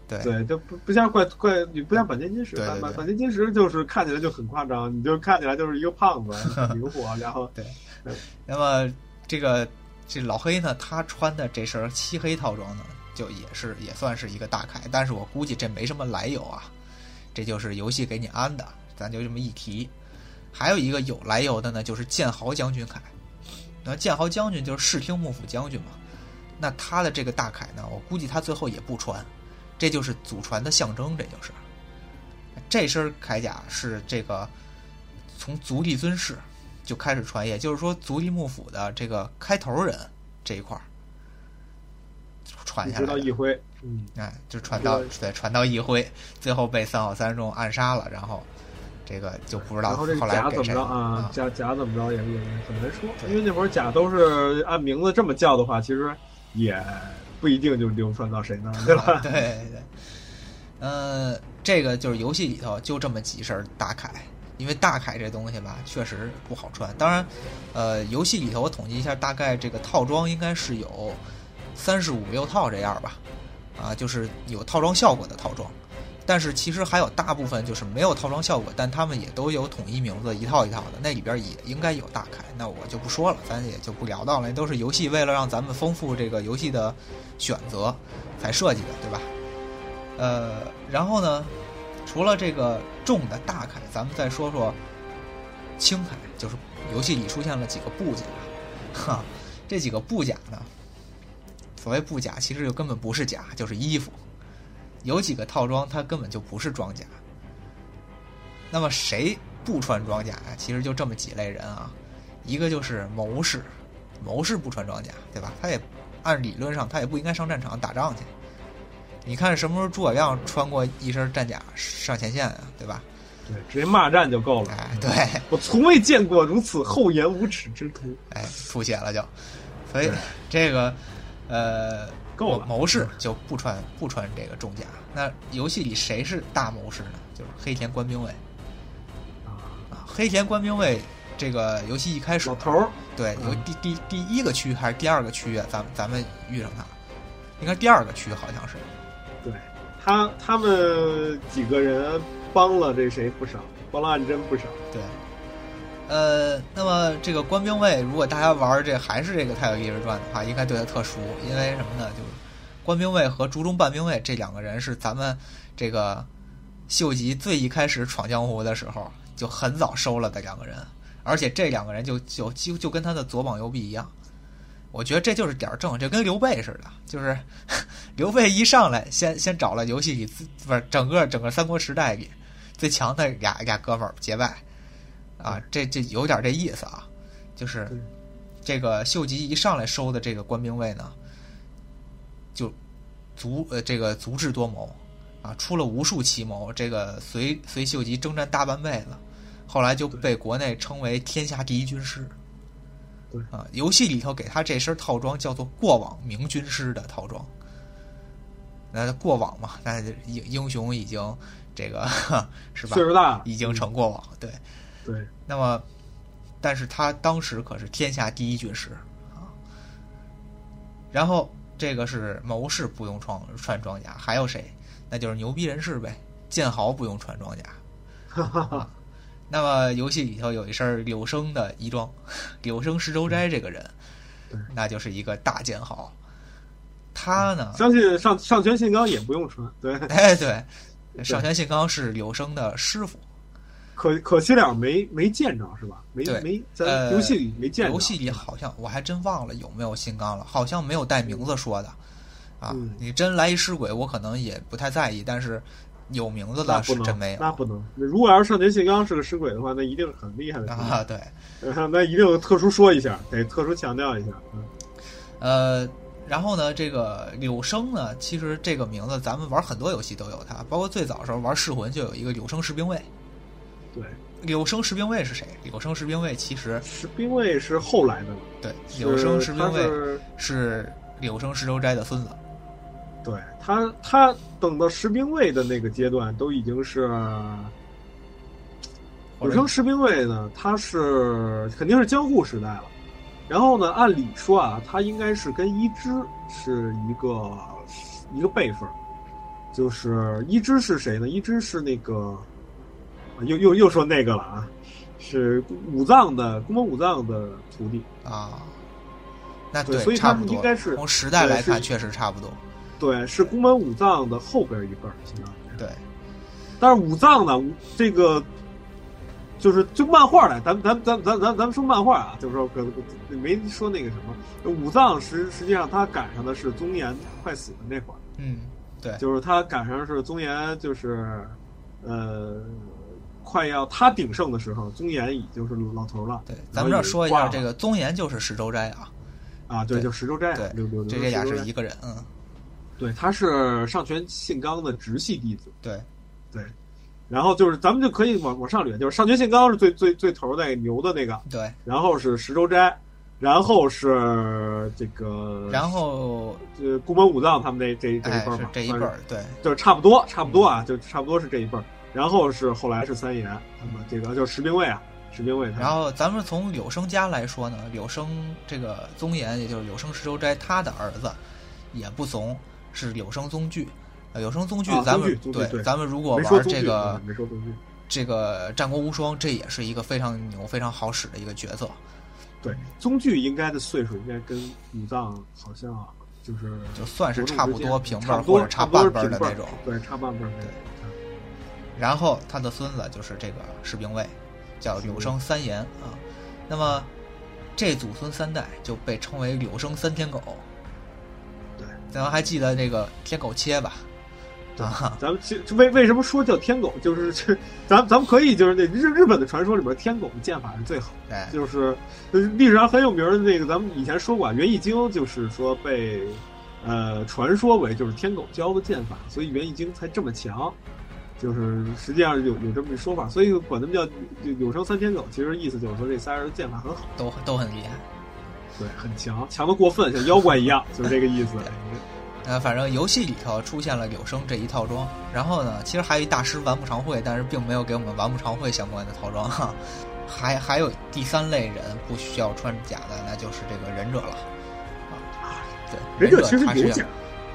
对对，就不不像怪怪，你不像坂田金石，坂坂田金石就是看起来就很夸张，你就看起来就是一个胖子，很灵活，然后对。那么这个这老黑呢，他穿的这身漆黑套装呢，就也是也算是一个大铠，但是我估计这没什么来由啊，这就是游戏给你安的，咱就这么一提。还有一个有来由的呢，就是剑豪将军铠。那剑豪将军就是视听幕府将军嘛，那他的这个大铠呢，我估计他最后也不穿。这就是祖传的象征，这就是这身铠甲是这个从足利尊氏就开始传，也就是说足利幕府的这个开头人这一块儿传下来。到义辉，嗯，哎，就传到对传到一辉，最后被三好三众暗杀了，然后这个就不知道后来甲怎么着啊？甲甲怎么着也也很难说，因为那会儿甲都是按名字这么叫的话，其实也。不一定就流传到谁那儿，*laughs* 对吧？对对，呃，这个就是游戏里头就这么几身大铠，因为大铠这东西吧，确实不好穿。当然，呃，游戏里头我统计一下，大概这个套装应该是有三十五六套这样吧，啊，就是有套装效果的套装。但是其实还有大部分就是没有套装效果，但他们也都有统一名字，一套一套的，那里边也应该有大铠。那我就不说了，咱也就不聊到了。那都是游戏为了让咱们丰富这个游戏的选择才设计的，对吧？呃，然后呢，除了这个重的大铠，咱们再说说轻铠，就是游戏里出现了几个布甲，哈，这几个布甲呢，所谓布甲，其实就根本不是甲，就是衣服。有几个套装，它根本就不是装甲。那么谁不穿装甲呀？其实就这么几类人啊。一个就是谋士，谋士不穿装甲，对吧？他也按理论上他也不应该上战场打仗去。你看什么时候诸葛亮穿过一身战甲上前线啊？对吧？对，直接骂战就够了。哎，对我从未见过如此厚颜无耻之徒。哎，吐血了就。所以这个呃。够了，谋士就不穿不穿这个重甲。那游戏里谁是大谋士呢？就是黑田官兵卫啊！黑田官兵卫这个游戏一开始，老头儿对，有第第第一个区还是第二个区？咱咱们遇上他，应该第二个区好像是。他，他们几个人帮了这谁不少，帮了暗真不少。对。呃，那么这个官兵卫，如果大家玩这还是这个《太有历史传》的话，应该对他特殊，因为什么呢？就是官兵卫和竹中半兵卫这两个人是咱们这个秀吉最一开始闯江湖的时候就很早收了的两个人，而且这两个人就就几乎就跟他的左膀右臂一样。我觉得这就是点儿正，就跟刘备似的，就是刘备一上来先先找了游戏里不是整个整个三国时代里最强的俩俩哥们儿结拜。啊，这这有点这意思啊，就是这个秀吉一上来收的这个官兵卫呢，就足呃这个足智多谋啊，出了无数奇谋，这个随随秀吉征战大半辈子，后来就被国内称为天下第一军师。对啊，游戏里头给他这身套装叫做过往明军师的套装。那过往嘛，那英英雄已经这个是吧？岁数大，已经成过往，对。对，那么，但是他当时可是天下第一军师啊。然后这个是谋士不用穿穿装甲，还有谁？那就是牛逼人士呗。剑豪不用穿装甲。那么游戏里头有一身柳生的衣装，柳生十周斋这个人，那就是一个大剑豪。他呢，相信上上泉信刚也不用穿。对，哎对，*laughs* 上泉信刚是柳生的师傅。可可惜了，没没见着是吧？没没在游戏里没见着。游戏里好像我还真忘了有没有信刚了，好像没有带名字说的。啊，你真来一尸鬼，我可能也不太在意，但是有名字的是真没有。那不能，如果要是上田信刚是个尸鬼的话，那一定很厉害的啊！对，*laughs* 那一定特殊说一下，得特殊强调一下。嗯，呃，然后呢，这个柳生呢，其实这个名字咱们玩很多游戏都有它，包括最早时候玩噬魂就有一个柳生士兵卫。对，柳生士兵卫是谁？柳生士兵卫其实士兵卫是后来的了。对，柳生士兵卫是柳生十周斋的孙子。对他，他等到士兵卫的那个阶段，都已经是或者有声士兵卫呢，他是肯定是江户时代了。然后呢，按理说啊，他应该是跟伊织是一个一个辈分儿。就是伊织是谁呢？伊织是那个，又又又说那个了啊，是武藏的宫本武藏的徒弟。啊，那对所以他。们应该是从时代来看，确实差不多。对，是宫本武藏的后边一辈儿，相当于。对，但是武藏呢，这个就是就漫画来，咱们咱们咱们咱们咱们咱们说漫画啊，就是说可没说那个什么，武藏实实际上他赶上的是宗岩快死的那会儿，嗯，对，就是他赶上是宗岩就是呃快要他鼎盛的时候，宗岩已经是老头了。对，咱们这说一下，这个宗岩就是石周斋啊，啊，对，对就石周斋，对刘刘刘这这俩是一个人，嗯，对，他是上泉信纲的直系弟子。对，然后就是咱们就可以往往上捋，就是上泉信纲是最最最头儿那个牛的那个，对，然后是石周斋，然后是这个，然后呃宫本武藏他们这这这一哎辈儿嘛，这一辈儿，对，就是差不多差不多啊，就差不多是这一辈儿。然后是后来是三爷那么这个就是石兵卫啊，石兵卫他。然后咱们从柳生家来说呢，柳生这个宗岩，也就是柳生石周斋，他的儿子也不怂，是柳生宗具。呃柳生宗具啊，咱们、对咱们如果玩这个这个战国无双，这也是一个非常牛、非常好使的一个角色。对宗具应该的岁数应该跟武藏好像就是就算是差不多平辈或者差半辈儿的那种。对，差半辈儿那种。然后他的孙子就是这个士兵卫，叫柳生三岩啊。那么这祖孙三代就被称为柳生三天狗。对，咱们还记得那个天狗切吧？啊，*laughs* 咱们其实为为什么说叫天狗，就是 *laughs* 这咱咱们可以就是那日日本的传说里边，天狗的剑法是最好的，哎，就是呃历史上很有名的那个，咱们以前说过，啊，元义经就是说被呃传说为就是天狗教的剑法，所以元义经才这么强。就是实际上有有这么一说法，所以管他们叫有有生三天狗，其实意思就是说这仨人剑法很好，都都很厉害。对，很强，强的过分，像妖怪一样，*laughs* 就是这个意思。呃，反正游戏里头出现了柳生这一套装，然后呢，其实还有一大师玩不长会，但是并没有给我们玩不长会相关的套装哈。还还有第三类人不需要穿甲的，那就是这个忍者了啊。对，忍者其实他是有甲，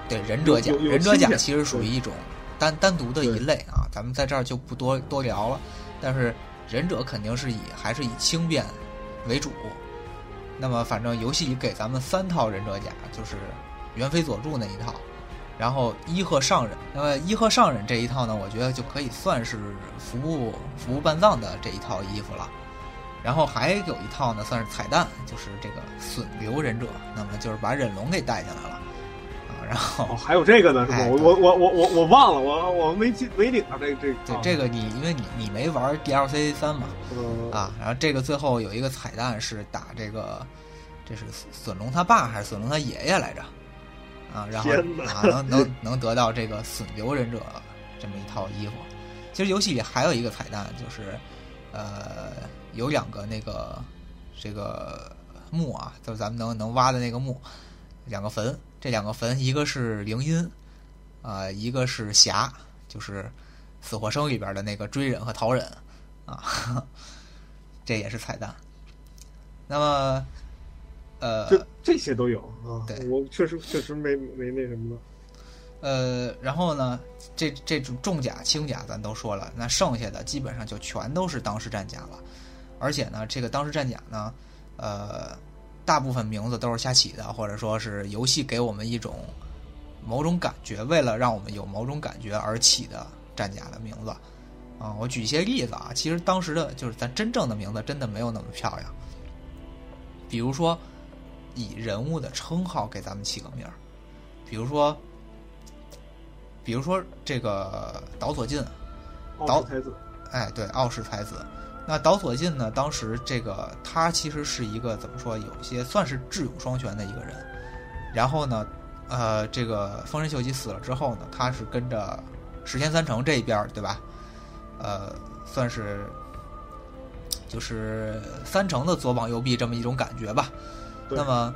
对忍者甲忍者甲甲其实属于一种单单独的一类啊，咱们在这儿就不多多聊了。但是忍者肯定是以还是以轻便为主。那么反正游戏里给咱们三套忍者甲，就是猿飞佐助那一套，然后伊贺上忍。那么伊贺上忍这一套呢，我觉得就可以算是服务服务半藏的这一套衣服了。然后还有一套呢，算是彩蛋，就是这个损流忍者，那么就是把忍龙给带进来了啊。然后哦，还有这个呢，是吧？哎我我我我我我忘了，我我没记没领上这这对啊这个你因为你你没玩 DLC 三嘛嗯啊，然后这个最后有一个彩蛋是打这个，这是损龙他爸还是损龙他爷爷来着？啊，然后啊能能能得到这个损流忍者这么一套衣服。其实游戏里还有一个彩蛋，就是呃有两个那个这个墓啊，就是咱们能能挖的那个墓，两个坟，这两个坟一个是灵音啊、一个是霞，就是死或生里边的那个追忍和逃忍啊，*laughs* 这也是彩蛋。那么，呃，这这些都有啊对。我确实确实没没那什么了。呃，然后呢，这这种重甲、轻甲咱都说了，那剩下的基本上就全都是当时战甲了。而且呢，这个当时战甲呢，呃，大部分名字都是瞎起的，或者说是游戏给我们一种某种感觉，为了让我们有某种感觉而起的战甲的名字。啊、我举一些例子啊，其实当时的就是咱真正的名字真的没有那么漂亮。比如说，以人物的称号给咱们起个名儿，比如说。比如说这个岛左近，岛才子，哎，对，傲世才子。那岛左近呢？当时这个他其实是一个怎么说，有一些算是智勇双全的一个人。然后呢，呃，这个丰臣秀吉死了之后呢，他是跟着石田三成这一边儿，对吧？呃，算是就是三成的左膀右臂这么一种感觉吧。对那么，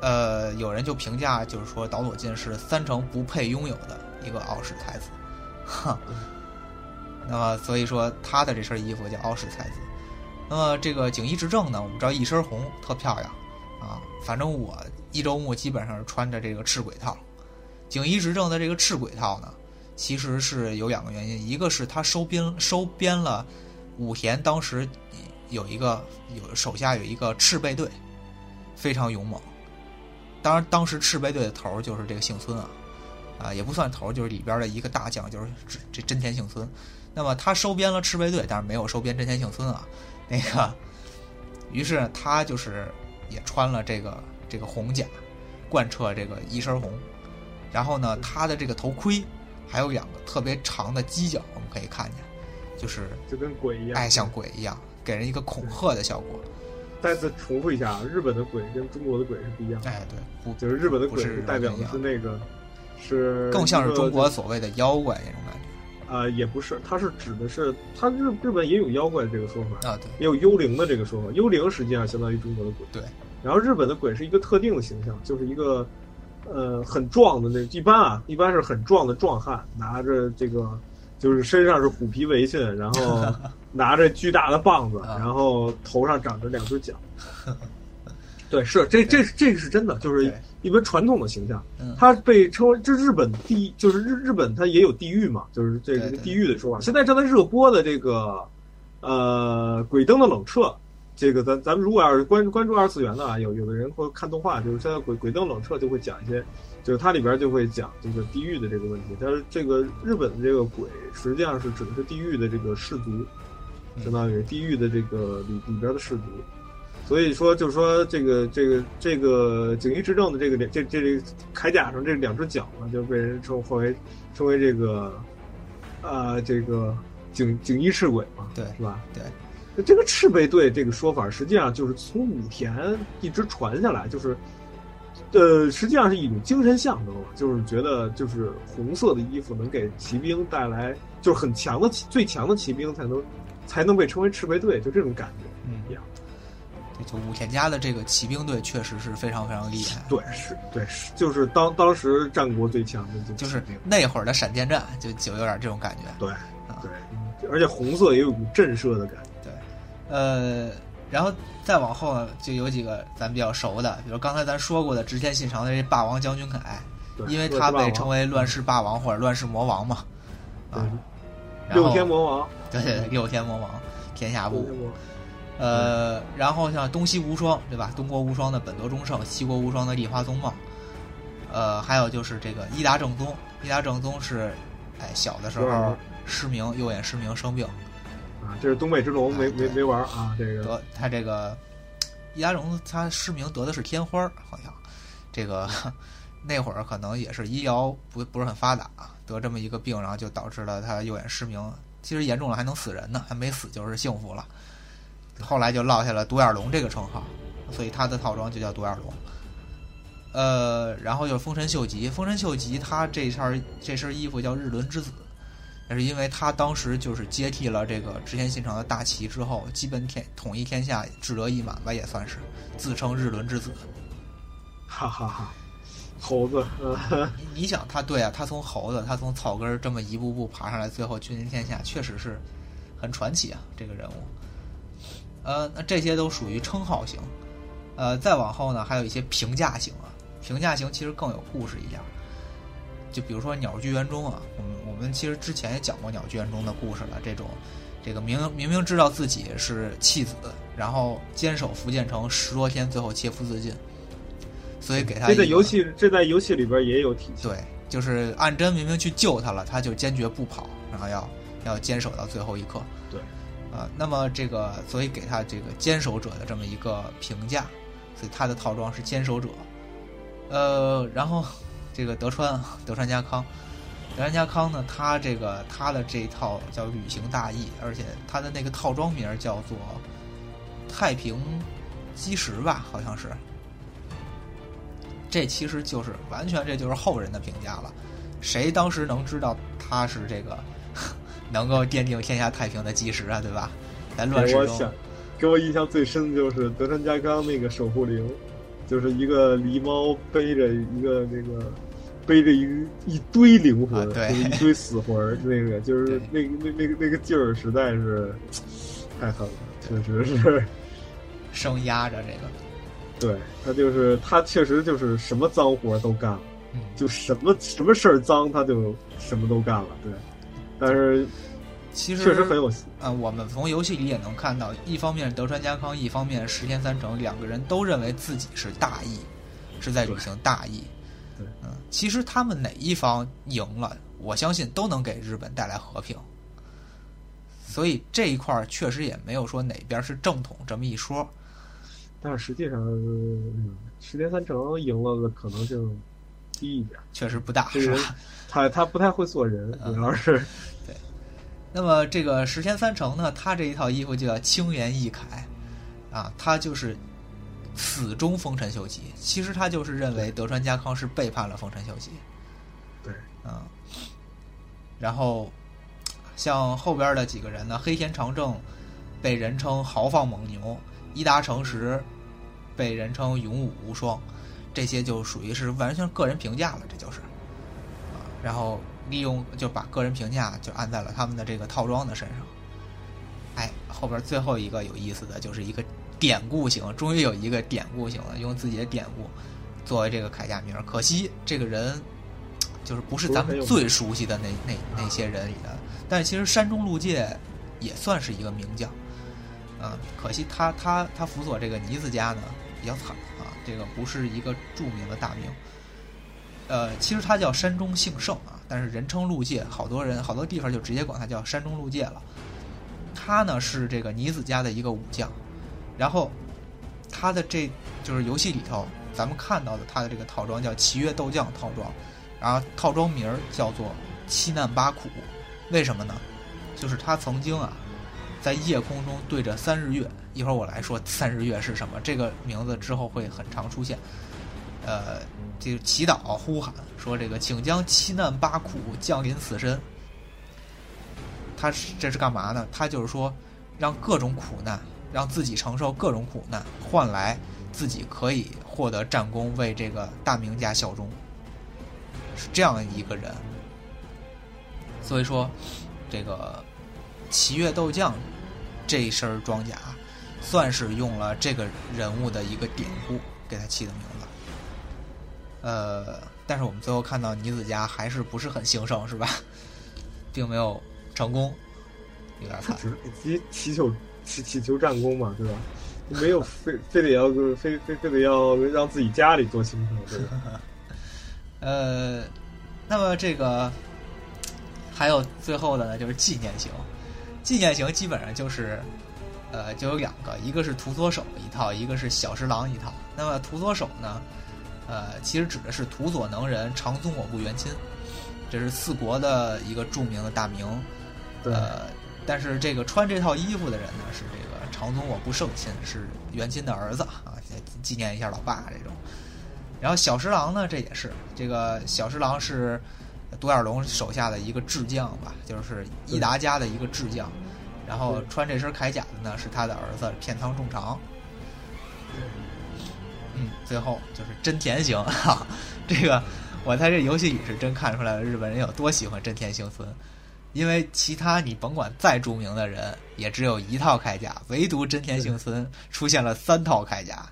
呃，有人就评价，就是说岛左近是三成不配拥有的一个傲世才子，哈。*laughs* 那么所以说他的这身衣服叫傲世才子。那么这个景衣执政呢，我们知道一身红特漂亮啊。反正我一周目基本上是穿着这个赤鬼套。景衣执政的这个赤鬼套呢，其实是有两个原因，一个是他收编收编了武田当时有一个有手下有一个赤备队，非常勇猛。当然，当时赤备队的头就是这个幸村啊，啊也不算头，就是里边的一个大将，就是这真田幸村。那么他收编了赤备队，但是没有收编真田幸村啊。那个，于是他就是也穿了这个这个红甲，贯彻这个一身红。然后呢，他的这个头盔还有两个特别长的犄角，我们可以看见，就是就跟鬼一样，哎，像鬼一样，给人一个恐吓的效果。再次重复一下，日本的鬼跟中国的鬼是不一样的。哎，对，不就是日本的鬼是代表的是那个，是更像是中国所谓的妖怪那种感觉。啊，也不是，它是指的是，它日日本也有妖怪这个说法啊，对，也有幽灵的这个说法。幽灵实际上相当于中国的鬼。对，然后日本的鬼是一个特定的形象，就是一个呃很壮的那，一般啊，一般是很壮的壮汉，拿着这个就是身上是虎皮围裙，然后 *laughs* 拿着巨大的棒子，然后头上长着两只脚。*laughs* 对，是这这这个是真的，就是一般传统的形象。它被称为这日本地，就是日日本它也有地狱嘛，就是这个地狱的说法。现在正在热播的这个呃《鬼灯的冷彻》，这个咱咱们如果要是关关注二次元的啊，有有的人会看动画，就是现在《鬼鬼灯冷彻》就会讲一些，就是它里边就会讲这个地狱的这个问题。但是这个日本的这个鬼实际上是指的是地狱的这个氏族，相当于地狱的这个里里边的氏族。所以说，就是说，这个这个这个锦衣之政的这个这这这铠甲上这两只脚呢，就被人称后为称为这个，呃，这个锦锦衣赤鬼嘛，对，是吧？对，这个赤背队这个说法，实际上就是从武田一直传下来，就是，呃，实际上是一种精神象征，就是觉得就是红色的衣服能给骑兵带来，就是很强的最强的骑兵才能才能被称为赤卫队，就这种感觉，嗯，一样。就武田家的这个骑兵队确实是非常非常厉害，对，是，对，是，就是当当时战国最强的，就是那会儿的闪电战，就就有点这种感觉，对，对，而且红色也有股震慑的感觉，对，呃，然后再往后呢，就有几个咱比较熟的，比如刚才咱说过的直田信长的这霸王将军凯，因为他被称为乱世霸王或者乱世魔王嘛，啊，六天魔王，对对，六天魔王，天下布。呃，然后像东西无双，对吧？东国无双的本多忠胜，西国无双的立花宗茂，呃，还有就是这个伊达正宗。伊达正宗是，哎，小的时候失明，右眼失明，生病。啊，这是东北之龙，没没没玩啊。这个得他这个伊达正宗，他失明得的是天花，好像这个那会儿可能也是医疗不不是很发达，得这么一个病，然后就导致了他右眼失明。其实严重了还能死人呢，还没死就是幸福了。后来就落下了独眼龙这个称号，所以他的套装就叫独眼龙。呃，然后就是丰臣秀吉，丰臣秀吉他这身这身衣服叫日轮之子，也是因为他当时就是接替了这个织田信长的大旗之后，基本天统一天下，志得意满吧，也算是自称日轮之子。哈哈哈，猴子，你你想他对啊，他从猴子，他从草根这么一步步爬上来，最后君临天下，确实是很传奇啊，这个人物。呃，那这些都属于称号型，呃，再往后呢，还有一些评价型啊。评价型其实更有故事一点，就比如说鸟居元忠啊，我们我们其实之前也讲过鸟居元忠的故事了。这种，这个明明明知道自己是弃子，然后坚守福建城十多天，最后切腹自尽，所以给他这在游戏这在游戏里边也有体现。对，就是暗真明明去救他了，他就坚决不跑，然后要要坚守到最后一刻。对。啊，那么这个，所以给他这个坚守者的这么一个评价，所以他的套装是坚守者。呃，然后 *laughs* 这个德川 *laughs* 德川家康，德川家康呢，他这个他的这一套叫旅行大义，而且他的那个套装名叫做太平基石吧，好像是。这其实就是完全这就是后人的评价了，谁当时能知道他是这个？能够奠定天下太平的基石啊，对吧？在乱世中，给我印象最深的就是德川家康那个守护灵，就是一个狸猫背着一个那个背着一一堆灵魂，啊对一堆死魂儿，那个就是对那那那个那个劲儿，实在是太狠了，确实是。*laughs* 生压着这个，对他就是他，确实就是什么脏活都干了，嗯，就什么什么事儿脏他就什么都干了。对，但是其实确实很有戏。呃，我们从游戏里也能看到，一方面德川家康，一方面石田三成，两个人都认为自己是大义，是在履行大义。对，嗯，其实他们哪一方赢了，我相信都能给日本带来和平。所以这一块儿确实也没有说哪边是正统这么一说。但是实际上，嗯石田三成赢了的可能性低一点。确实不大？他他不太会做人，嗯主要是 *laughs* 对那么这个石田三成呢，他这一套衣服就叫清源义凯，啊，他就是死忠丰臣秀吉。其实他就是认为德川家康是背叛了丰臣秀吉，对，嗯。然后像后边的几个人呢，黑田长政被人称豪放猛牛，一达成实被人称勇武无双，这些就属于是完全个人评价了，这就是。然后利用就把个人评价就按在了他们的这个套装的身上。哎，后边最后一个有意思的就是一个典故型，终于有一个典故型了，用自己的典故作为这个铠甲名。可惜这个人就是不是咱们最熟悉的那那那些人里的，但其实山中路介也算是一个名将。嗯，可惜他他他辅佐这个尼子家呢比较惨啊，这个不是一个著名的大名。呃，其实他叫山中幸胜啊，但是人称陆介，好多人好多地方就直接管他叫山中陆介了。他呢是这个尼子家的一个武将，然后他的这就是游戏里头咱们看到的他的这个套装叫奇越斗将套装，然后套装名儿叫做七难八苦，为什么呢？就是他曾经啊在夜空中对着三日月，一会儿我来说三日月是什么，这个名字之后会很常出现。呃，这个祈祷呼喊说：“这个请将七难八苦降临此身。”他是这是干嘛呢？他就是说，让各种苦难，让自己承受各种苦难，换来自己可以获得战功，为这个大明家效忠，是这样一个人。所以说，这个奇越斗将这身装甲，算是用了这个人物的一个典故给他起的名字。呃，但是我们最后看到尼子家还是不是很兴盛，是吧？*laughs* 并没有成功，有点惨。祈祈求祈祈求战功嘛，对吧？没有非非得要非非非得要让自己家里做兴盛，对吧？*laughs* 呃，那么这个还有最后的呢，就是纪念型。纪念型基本上就是呃，就有两个，一个是屠佐手一套，一个是小十郎一套。那么屠佐手呢，呃，其实指的是屠佐能人长宗我部元亲，这是四国的一个著名的大名。对，呃，但是这个穿这套衣服的人呢，是这个长宗我部胜亲，是元亲的儿子啊，纪念一下老爸这种。然后小十郎呢，这也是这个小十郎是独眼龙手下的一个智将吧，就是伊达家的一个智将。然后穿这身铠甲的呢，是他的儿子片仓重长。嗯，最后就是真田行 *laughs* 哈，这个我在这游戏里是真看出来了日本人有多喜欢真田幸村，因为其他你甭管再著名的人，也只有一套铠甲，唯独真田幸村出现了三套铠甲。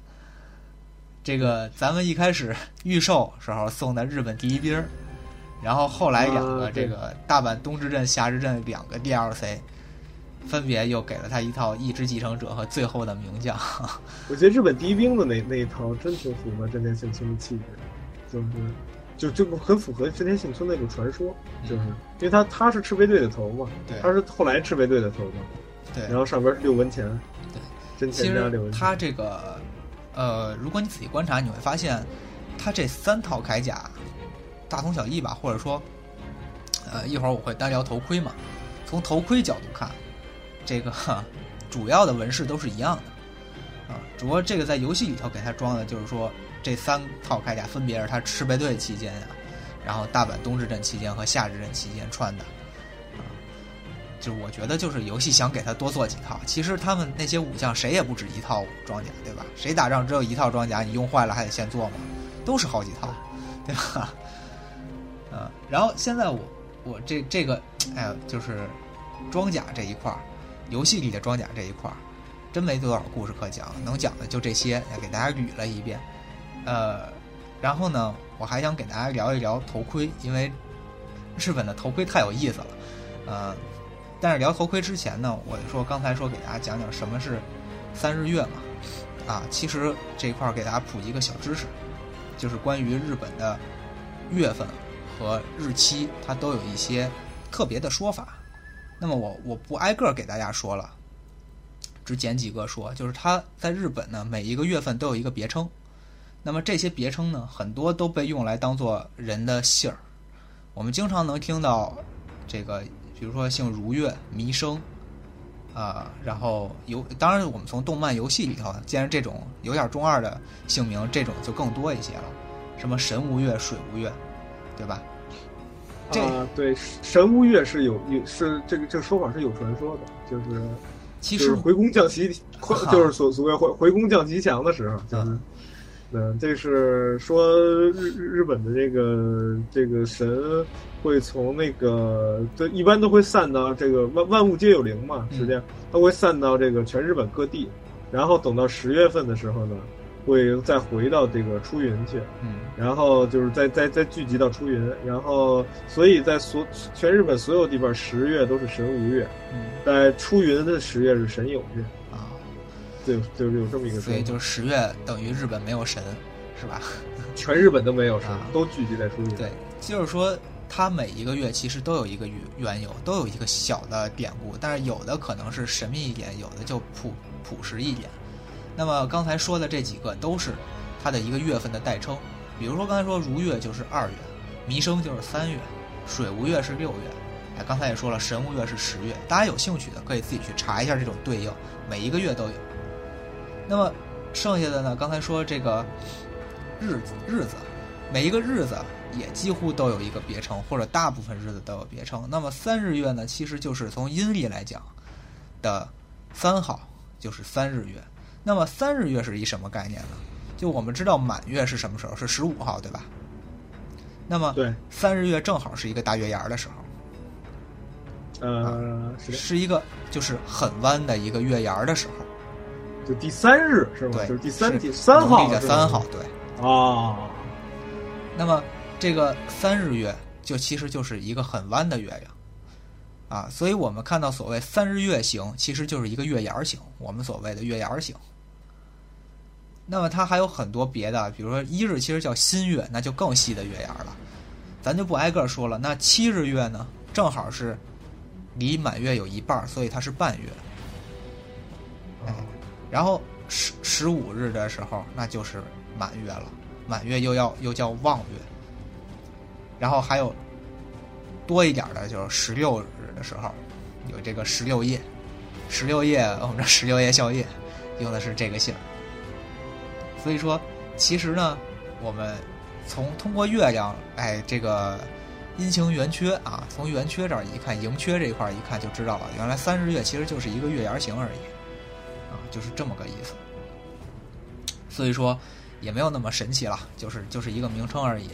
这个咱们一开始预售时候送的日本第一兵儿，然后后来养了这个大阪东之镇、夏之镇两个 DLC，分别又给了他一套意志继承者和最后的名将。*laughs* 我觉得日本第一兵的那那一套真挺符合真田幸村的气质，就是就就很符合真田幸村那种传说，就是因为他他是赤卫队的头嘛，对。他是后来赤卫队的头嘛，对，然后上边是六文钱，对，真其实田加六文钱。他这个呃，如果你仔细观察，你会发现他这三套铠甲大同小异吧，或者说呃，一会儿我会单聊头盔嘛。从头盔角度看，这个 *laughs* 主要的纹饰都是一样的啊，只不过这个在游戏里头给他装的就是说这三套铠甲分别是他赤背队期间呀、然后大阪东之镇期间和夏之镇期间穿的。啊就是我觉得，就是游戏想给他多做几套。其实他们那些武将谁也不止一套装甲，对吧？谁打仗只有一套装甲，你用坏了还得现做吗？都是好几套，对吧？呃，然后现在我我这这个，哎呀，就是装甲这一块儿，游戏里的装甲这一块儿，真没多少故事可讲，能讲的就这些，也给大家捋了一遍。呃，然后呢，我还想给大家聊一聊头盔，因为日本的头盔太有意思了。呃，但是聊头盔之前呢，我说刚才说给大家讲讲什么是三日月嘛。啊，其实这一块儿给大家普及一个小知识，就是关于日本的月份和日期，它都有一些特别的说法。那么我我不挨个给大家说了，只捡几个说，就是它在日本呢，每一个月份都有一个别称。那么这些别称呢，很多都被用来当做人的姓儿。我们经常能听到这个，比如说姓如月、弥生。啊，然后游，当然我们从动漫游戏里头既然这种有点中二的姓名，这种就更多一些了，什么神无月、水无月，对吧？这啊，对，神无月是有有是这个这个说法是有传说的，就是其实就是回宫降旗，就是所所谓回回宫降吉祥的时候，就是。嗯，这是说日日本的这个这个神会从那个，这一般都会散到这个万万物皆有灵嘛，实际上它会散到这个全日本各地，然后等到十月份的时候呢，会再回到这个出云去，嗯，然后就是再再再聚集到出云，然后所以在所全日本所有地方十月都是神无月，嗯，在出云的十月是神有月。啊，对，就是有这么一个说法，所以就是十月等于日本没有神，是吧？*laughs* 全日本都没有神啊，都聚集在出云。对，就是说它每一个月其实都有一个缘缘由，都有一个小的典故，但是有的可能是神秘一点，有的就朴朴实一点。那么刚才说的这几个都是它的一个月份的代称，比如说刚才说如月就是二月，弥生就是三月，水无月是六月。哎，刚才也说了，神无月是十月。大家有兴趣的可以自己去查一下这种对应，每一个月都有。那么剩下的呢？刚才说这个日子日子，每一个日子也几乎都有一个别称，或者大部分日子都有别称。那么三日月呢，其实就是从阴历来讲的三号，就是三日月。那么三日月是一什么概念呢？就我们知道满月是什么时候？是十五号，对吧？那么对，三日月正好是一个大月牙儿的时候，呃，是，是一个就是很弯的一个月牙儿的时候。就第三日是吧？对，就是第三是第三号三号，对。啊，那么这个三日月就其实就是一个很弯的月亮啊，所以我们看到所谓三日月形，其实就是一个月牙儿形，我们所谓的月牙儿形。那么它还有很多别的，比如说一日其实叫新月，那就更细的月牙了，咱就不挨个说了。那七日月呢，正好是离满月有一半，所以它是半月。哎，然后十十五日的时候，那就是满月了，满月又要又叫望月。然后还有多一点的，就是十六日的时候，有这个十六夜，十六夜我们这十六夜宵夜用的是这个姓儿。所以说，其实呢，我们从通过月亮，哎，这个阴晴圆缺啊，从圆缺这儿一看，盈缺这一块儿一看就知道了，原来三日月其实就是一个月牙形而已，啊，就是这么个意思。所以说也没有那么神奇了，就是就是一个名称而已。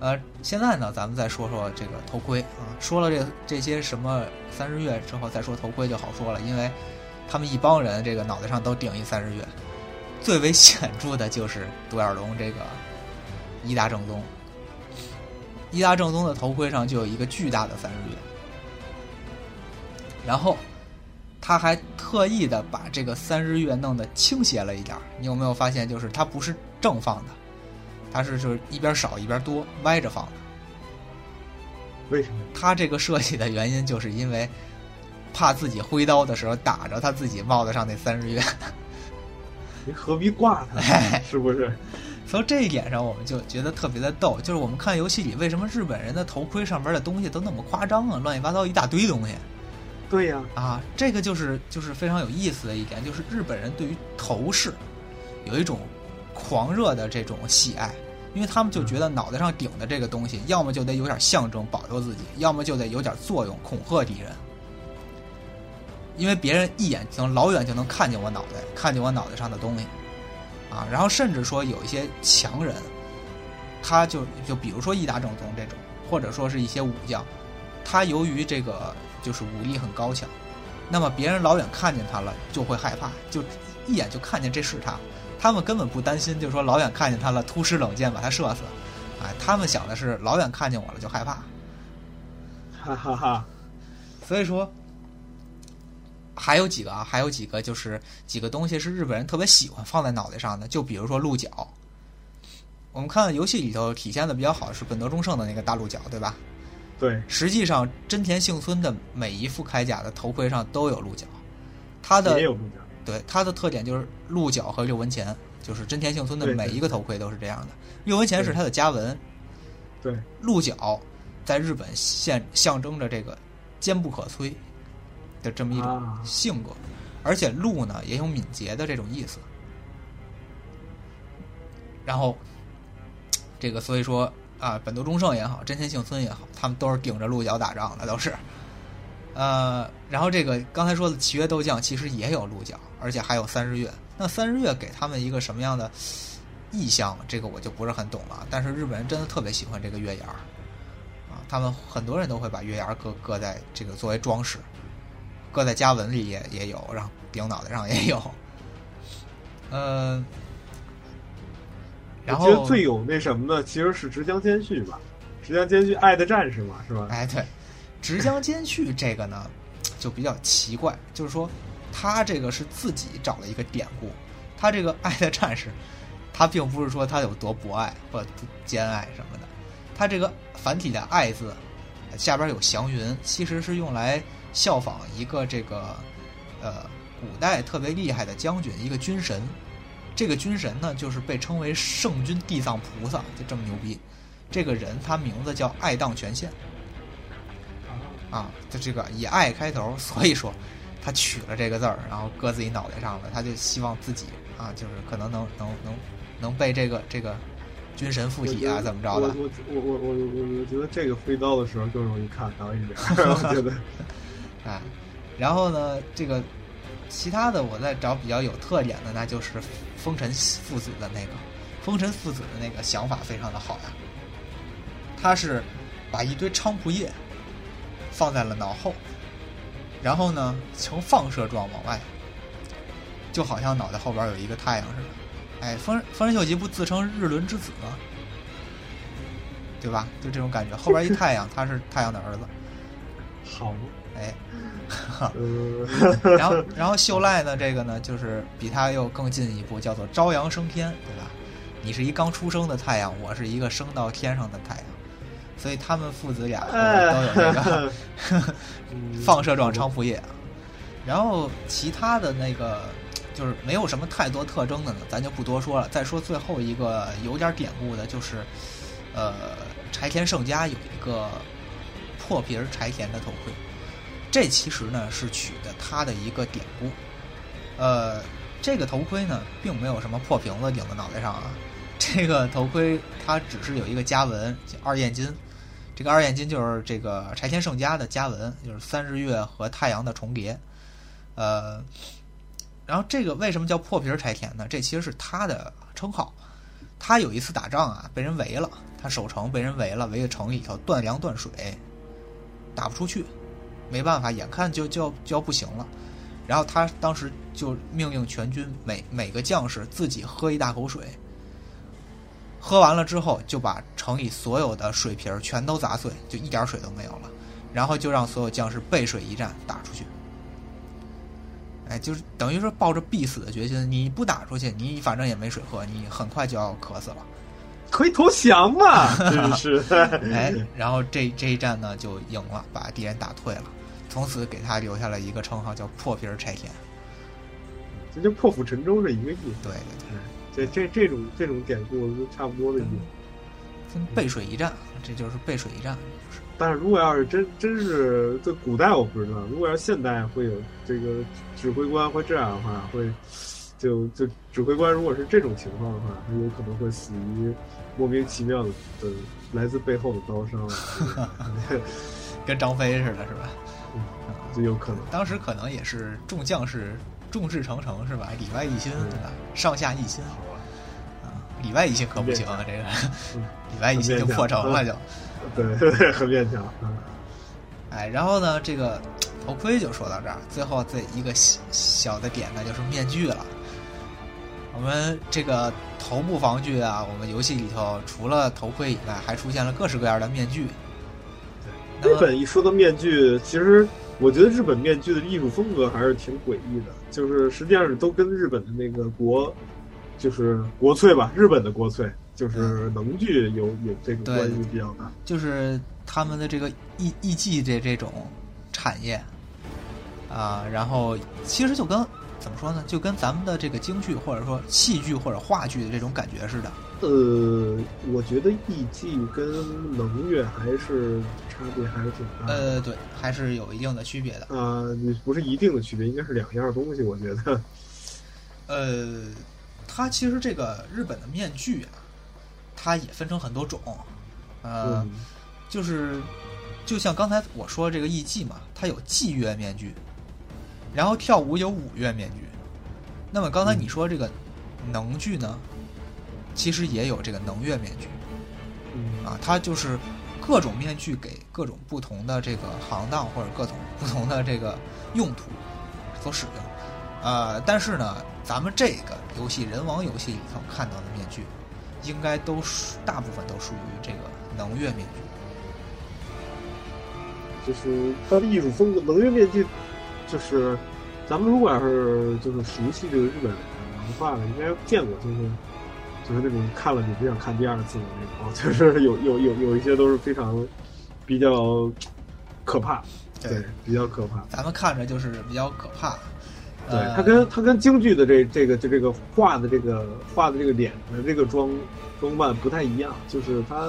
呃，现在呢，咱们再说说这个头盔啊，说了这这些什么三日月之后，再说头盔就好说了，因为他们一帮人这个脑袋上都顶一三日月。最为显著的就是独眼龙这个伊达正宗，伊达正宗的头盔上就有一个巨大的三日月，然后他还特意的把这个三日月弄得倾斜了一点儿。你有没有发现，就是它不是正放的，它是就是一边少一边多歪着放的。为什么？他这个设计的原因，就是因为怕自己挥刀的时候打着他自己帽子上那三日月。你何必挂它？是不是？从这一点上，我们就觉得特别的逗，就是我们看游戏里，为什么日本人的头盔上边的东西都那么夸张啊，乱七八糟一大堆东西对呀、啊！这个就是就是非常有意思的一点，就是日本人对于头饰有一种狂热的这种喜爱，因为他们就觉得脑袋上顶的这个东西，要么就得有点象征保佑自己，要么就得有点作用恐吓敌人。因为别人一眼就能老远就能看见我脑袋，看见我脑袋上的东西，啊，然后甚至说有一些强人，他就就比如说伊达正宗这种，或者说是一些武将，他由于这个就是武力很高强，那么别人老远看见他了就会害怕，就一眼就看见这是他，他们根本不担心，就是说老远看见他了，突施冷箭把他射死，哎，他们想的是老远看见我了就害怕，哈哈哈。所以说。还有几个啊，还有几个就是几个东西是日本人特别喜欢放在脑袋上的，就比如说鹿角。我们看游戏里头体现的比较好是本德忠胜的那个大鹿角，对吧？对。实际上真田幸村的每一副铠甲的头盔上都有鹿角，它的也有鹿角。对，它的特点就是鹿角和六文钱，就是真田幸村的每一个头盔都是这样的。六文钱是它的家纹。对。鹿角在日本现象征着这个坚不可摧。的这么一种性格，而且鹿呢也有敏捷的这种意思。然后，这个所以说啊，本多忠胜也好，真田幸村也好，他们都是顶着鹿角打仗的，都是。呃，然后这个刚才说的契约斗将其实也有鹿角，而且还有三日月。那三日月给他们一个什么样的意象？这个我就不是很懂了。但是日本人真的特别喜欢这个月牙儿啊，他们很多人都会把月牙搁搁在这个作为装饰。搁在家文里也也有，然后顶脑袋上也有，呃，然后最有那什么的其实是直江兼续吧，直江兼续爱的战士嘛，是吧？哎，对，直江兼续这个呢就比较奇怪，就是说他这个是自己找了一个典故，他这个爱的战士，他并不是说他有多博爱或兼爱什么的，他这个繁体的爱字下边有祥云，其实是用来。效仿一个这个，呃，古代特别厉害的将军，一个军神。这个军神呢，就是被称为圣君地藏菩萨，就这么牛逼。这个人他名字叫爱当权限，啊，就这个以爱开头，*laughs* 所以说他取了这个字儿，然后搁自己脑袋上了。他就希望自己啊，就是可能能能能能被这个这个军神附体啊，怎么着的？我我我我我我觉得这个飞刀的时候更容易看到一点，*laughs* 我觉得。哎，然后呢，这个其他的我再找比较有特点的，那就是风尘父子的那个风尘父子的那个想法非常的好呀。他是把一堆菖蒲叶放在了脑后，然后呢呈放射状往外，就好像脑袋后边有一个太阳似的。哎，丰丰臣秀吉不自称日轮之子吗？对吧？就这种感觉，后边一太阳，他是太阳的儿子。好。哎，*laughs* 然后然后秀赖呢？这个呢，就是比他又更进一步，叫做朝阳升天，对吧？你是一刚出生的太阳，我是一个升到天上的太阳，所以他们父子俩都有这个 *laughs* *laughs* 放射状菖蒲叶。然后其他的那个就是没有什么太多特征的呢，咱就不多说了。再说最后一个有点典故的，就是呃，柴田胜家有一个破皮儿柴田的头盔。这其实呢是取的他的一个典故，呃，这个头盔呢并没有什么破瓶子顶在脑袋上啊，*laughs* 这个头盔它只是有一个家纹，二燕金，这个二燕金就是这个柴田胜家的家纹，就是三日月和太阳的重叠，呃，然后这个为什么叫破皮柴田呢？这其实是他的称号，他有一次打仗啊被人围了，他守城被人围了，围在城里头断粮断水，打不出去。没办法，眼看就就要就要不行了，然后他当时就命令全军每每个将士自己喝一大口水，喝完了之后就把城里所有的水瓶全都砸碎，就一点水都没有了，然后就让所有将士背水一战打出去。哎，就是等于说抱着必死的决心，你不打出去，你反正也没水喝，你很快就要渴死了，可以投降嘛？真是，*laughs* 哎，然后这这一战呢就赢了，把敌人打退了。从此给他留下了一个称号，叫破皮儿柴田。这就破釜沉舟是一个意思。对对对，这这这种这种典故差不多的意思。背水一战，这就是背水一战。但是如果要是真真是在古代，我不知道；如果要现代，会有这个指挥官会这样的话，会就就指挥官如果是这种情况的话，他有可能会死于莫名其妙的的来自背后的刀伤。*laughs* 跟张飞似的，是吧？就有可能，当时可能也是众将士众志成城，是吧？里外一心，对吧？上下一心，好？啊，里外一心可不行啊，这个嗯里外一心就破城了就。对对对，很勉强。*laughs* 嗯哎，然后呢，这个头盔就说到这儿，最后这一个小小的点呢，就是面具了。我们这个头部防具啊，我们游戏里头除了头盔以外，还出现了各式各样的面具。那日么本一说到面具，其实我觉得日本面具的艺术风格还是挺诡异的，就是实际上都跟日本的那个国，就是国粹吧，日本的国粹，就是能剧有有这个关系比较大。就是他们的这个艺艺伎这这种产业啊，然后其实就跟怎么说呢，就跟咱们的这个京剧或者说戏剧或者话剧的这种感觉似的。呃，我觉得艺伎跟能乐还是差别还是挺大的。呃，对，还是有一定的区别的。啊、你不是一定的区别，应该是两样东西。我觉得，呃，它其实这个日本的面具啊，它也分成很多种，呃，嗯，就是就像刚才我说这个艺伎嘛，它有伎乐面具，然后跳舞有舞乐面具。那么刚才你说这个能剧呢，其实也有这个能乐面具嗯啊，它就是各种面具给各种不同的这个行当或者各种不同的这个用途所使用。呃，但是呢，咱们这个游戏人王游戏里头看到的面具，应该都属大部分都属于这个能乐面具。就是它的艺术风格，能乐面具，就是咱们如果要是就是熟悉这个日本文化的，应该见过，就是就是那种看了你不想看第二次的那种，*laughs* 就是有有有有一些都是非常比较可怕，对，比较可怕。咱们看着就是比较可怕。对，呃它跟它跟京剧的这这个就这个画的这个画的这个脸的这个装装扮不太一样，就是它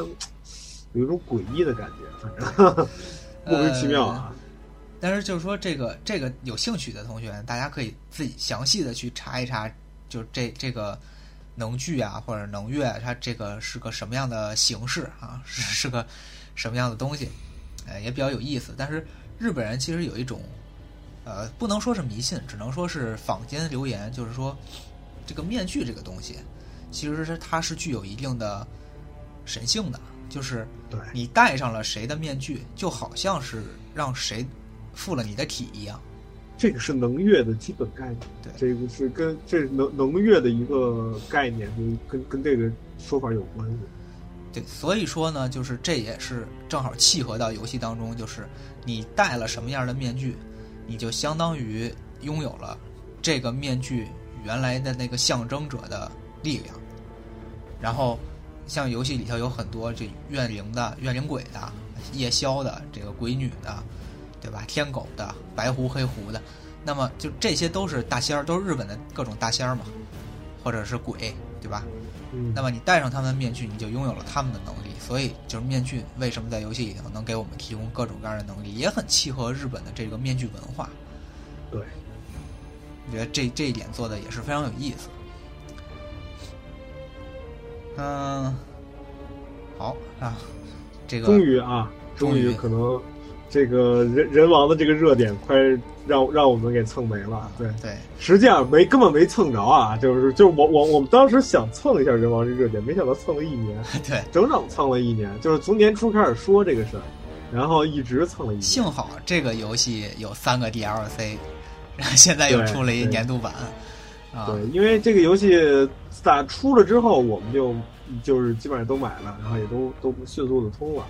有一种诡异的感觉，反正 *laughs* 莫名其妙啊。但是就是说，这个这个有兴趣的同学，大家可以自己详细的去查一查，就这这个能剧啊或者能乐啊，它这个是个什么样的形式啊，是是个什么样的东西，呃，也比较有意思。但是日本人其实有一种，呃，不能说是迷信，只能说是坊间流言，就是说这个面具这个东西，其实是它是具有一定的神性的，就是，你戴上了谁的面具，就好像是让谁附了你的体一样。这个是能乐的基本概念，对这个是跟这是能能乐的一个概念，就跟跟这个说法有关系。对，所以说呢，就是这也是正好契合到游戏当中，就是你戴了什么样的面具，你就相当于拥有了这个面具原来的那个象征者的力量。然后，像游戏里头有很多这怨灵的、怨灵鬼的、夜宵的、这个鬼女的，对吧？天狗的、白狐黑狐的，那么就这些都是大仙儿，都是日本的各种大仙儿嘛，或者是鬼，对吧？嗯，那么你戴上他们的面具，你就拥有了他们的能力。所以就是面具为什么在游戏里头能给我们提供各种各样的能力，也很契合日本的这个面具文化。对，我觉得这这一点做的也是非常有意思。嗯，好啊，这个终于啊，终于可能这个人人王的这个热点快让让我们给蹭没了。对，对实际上没根本没蹭着啊，就是就是我我我们当时想蹭一下人王这热点，没想到蹭了一年，*laughs* 对，整整蹭了一年，就是从年初开始说这个事儿，然后一直蹭了一年。幸好这个游戏有三个 DLC，然后现在又出了一年度版啊，对，因为这个游戏打出了之后，我们就就是基本上都买了，然后也都都迅速的通了。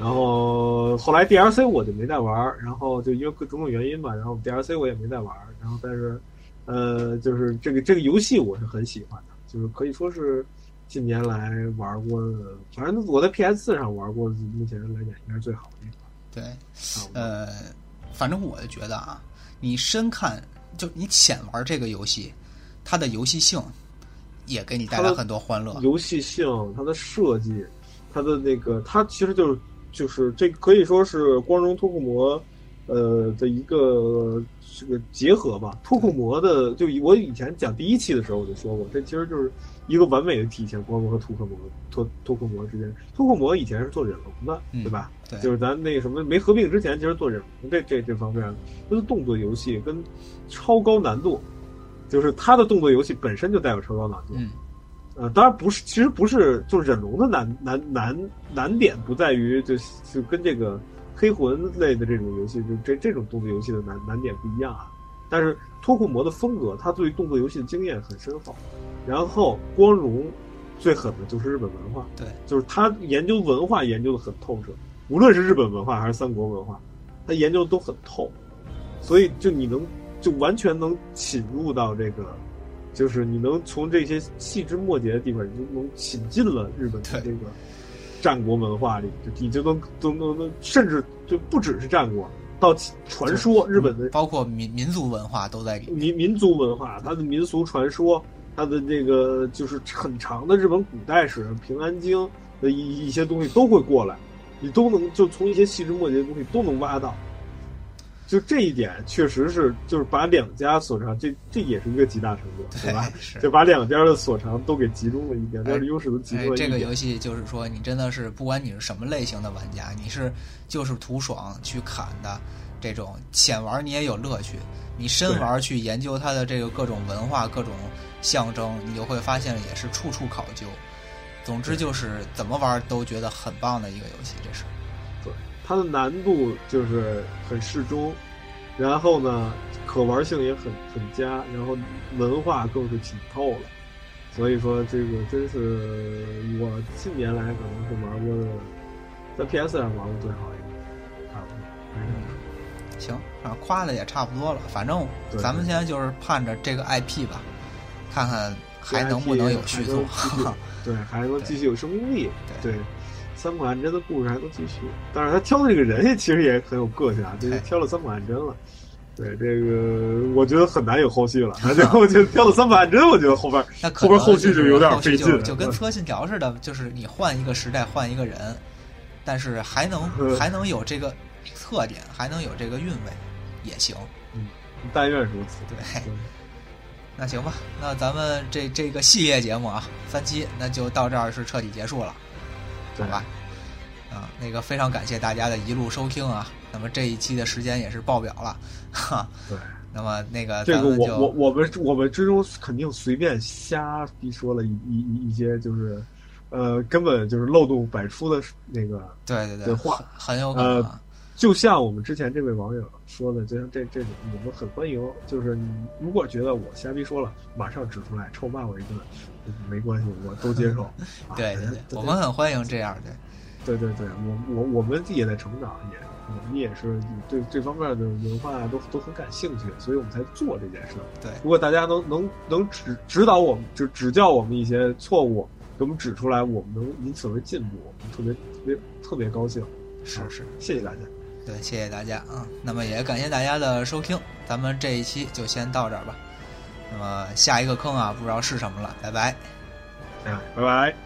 然后后来 DLC 我就没再玩儿，然后就因为各种种原因吧，然后 DLC 我也没再玩儿。然后但是，呃，就是这个这个游戏我是很喜欢的，就是可以说是近年来玩过的，反正我在 PS 四上玩过，目前来讲应该是最好的一款。对，呃，反正我就觉得啊，你深看就你浅玩这个游戏，它的游戏性也给你带来很多欢乐。游戏性、它的设计、它的那个，它其实就是就是这可以说是光荣脱库魔，呃的一个这个结合吧。脱库魔的，就我以前讲第一期的时候我就说过，这其实就是一个完美的体现光荣和脱库魔脱脱库魔之间。脱库魔以前是做忍龙的，嗯对吧？对，就是咱那个什么没合并之前，其实做忍龙这这这方面，它的动作游戏跟超高难度，就是它的动作游戏本身就带有超高难度。嗯，呃，当然不是，其实不是，就是忍龙的难难难难点不在于就就跟这个黑魂类的这种游戏，就这这种动作游戏的难难点不一样啊。但是脱库摩的风格，他对于动作游戏的经验很深厚。然后光荣最狠的就是日本文化，对，就是他研究文化研究的很透彻，无论是日本文化还是三国文化，他研究的都很透，所以就你能就完全能侵入到这个。就是你能从这些细枝末节的地方，你就能侵进了日本的这个战国文化里，就你就能都能能，甚至就不只是战国，到传说日本的，包括民民族文化都在里。民民族文化，它的民俗传说，它的这个就是很长的日本古代史《平安京》的一一些东西都会过来，你都能就从一些细枝末节的东西都能挖到。就这一点，确实是，就是把两家所长，这这也是一个极大成就，对吧？就把两家的所长都给集中了一点，两家的优势都集中了一这个游戏就是说，你真的是不管你是什么类型的玩家，你是就是图爽去砍的这种浅玩，你也有乐趣；你深玩去研究它的这个各种文化、各种象征，你就会发现也是处处考究。总之就是怎么玩都觉得很棒的一个游戏，这是。它的难度就是很适中，然后呢，可玩性也很很佳，然后文化更是紧透了，所以说这个真是我近年来可能是玩过的，在 PS 上玩过最好一个，差不多。行，啊，夸的也差不多了，反正咱们现在就是盼着这个 IP 吧，看看还能不能有续作，对，还能继续有生命力，*laughs* 对。三浦岸真的故事还能继续，但是他挑的这个人也其实也很有个性啊，就是挑了三浦岸真了。对这个，我觉得很难有后续了。然后就挑了三浦岸真，我觉得后边后边后续就有点费劲，就跟测信条似的，就是你换一个时代换一个人，但是还能还能有这个特点，还能有这个韵味也行。嗯，但愿如此。对，*laughs* 那行吧，那咱们这这个系列节目啊，三期那就到这儿是彻底结束了。好吧，啊，那个非常感谢大家的一路收听啊。那么这一期的时间也是爆表了，哈。对。*laughs* 那么那个，这个我我我们我们之中肯定随便瞎逼说了一一一些，就是呃，根本就是漏洞百出的那个对对对的话，很有可能。就像我们之前这位网友说的，就像这这种，我们很欢迎。就是你如果觉得我瞎逼说了，马上指出来，臭骂我一顿。没关系，我都接受。*laughs* 对对对，我们很欢迎这样的。对对对，我我我们也在成长，也我们也是对这方面的文化都都很感兴趣，所以我们才做这件事。对，如果大家能能能指指导我们，就指教我们一些错误，给我们指出来，我们能以此为进步，我们特别特别特别高兴。是是，谢谢大家。对，谢谢大家啊。那么也感谢大家的收听，咱们这一期就先到这儿吧。那么下一个坑啊，不知道是什么了，拜拜。啊，拜拜。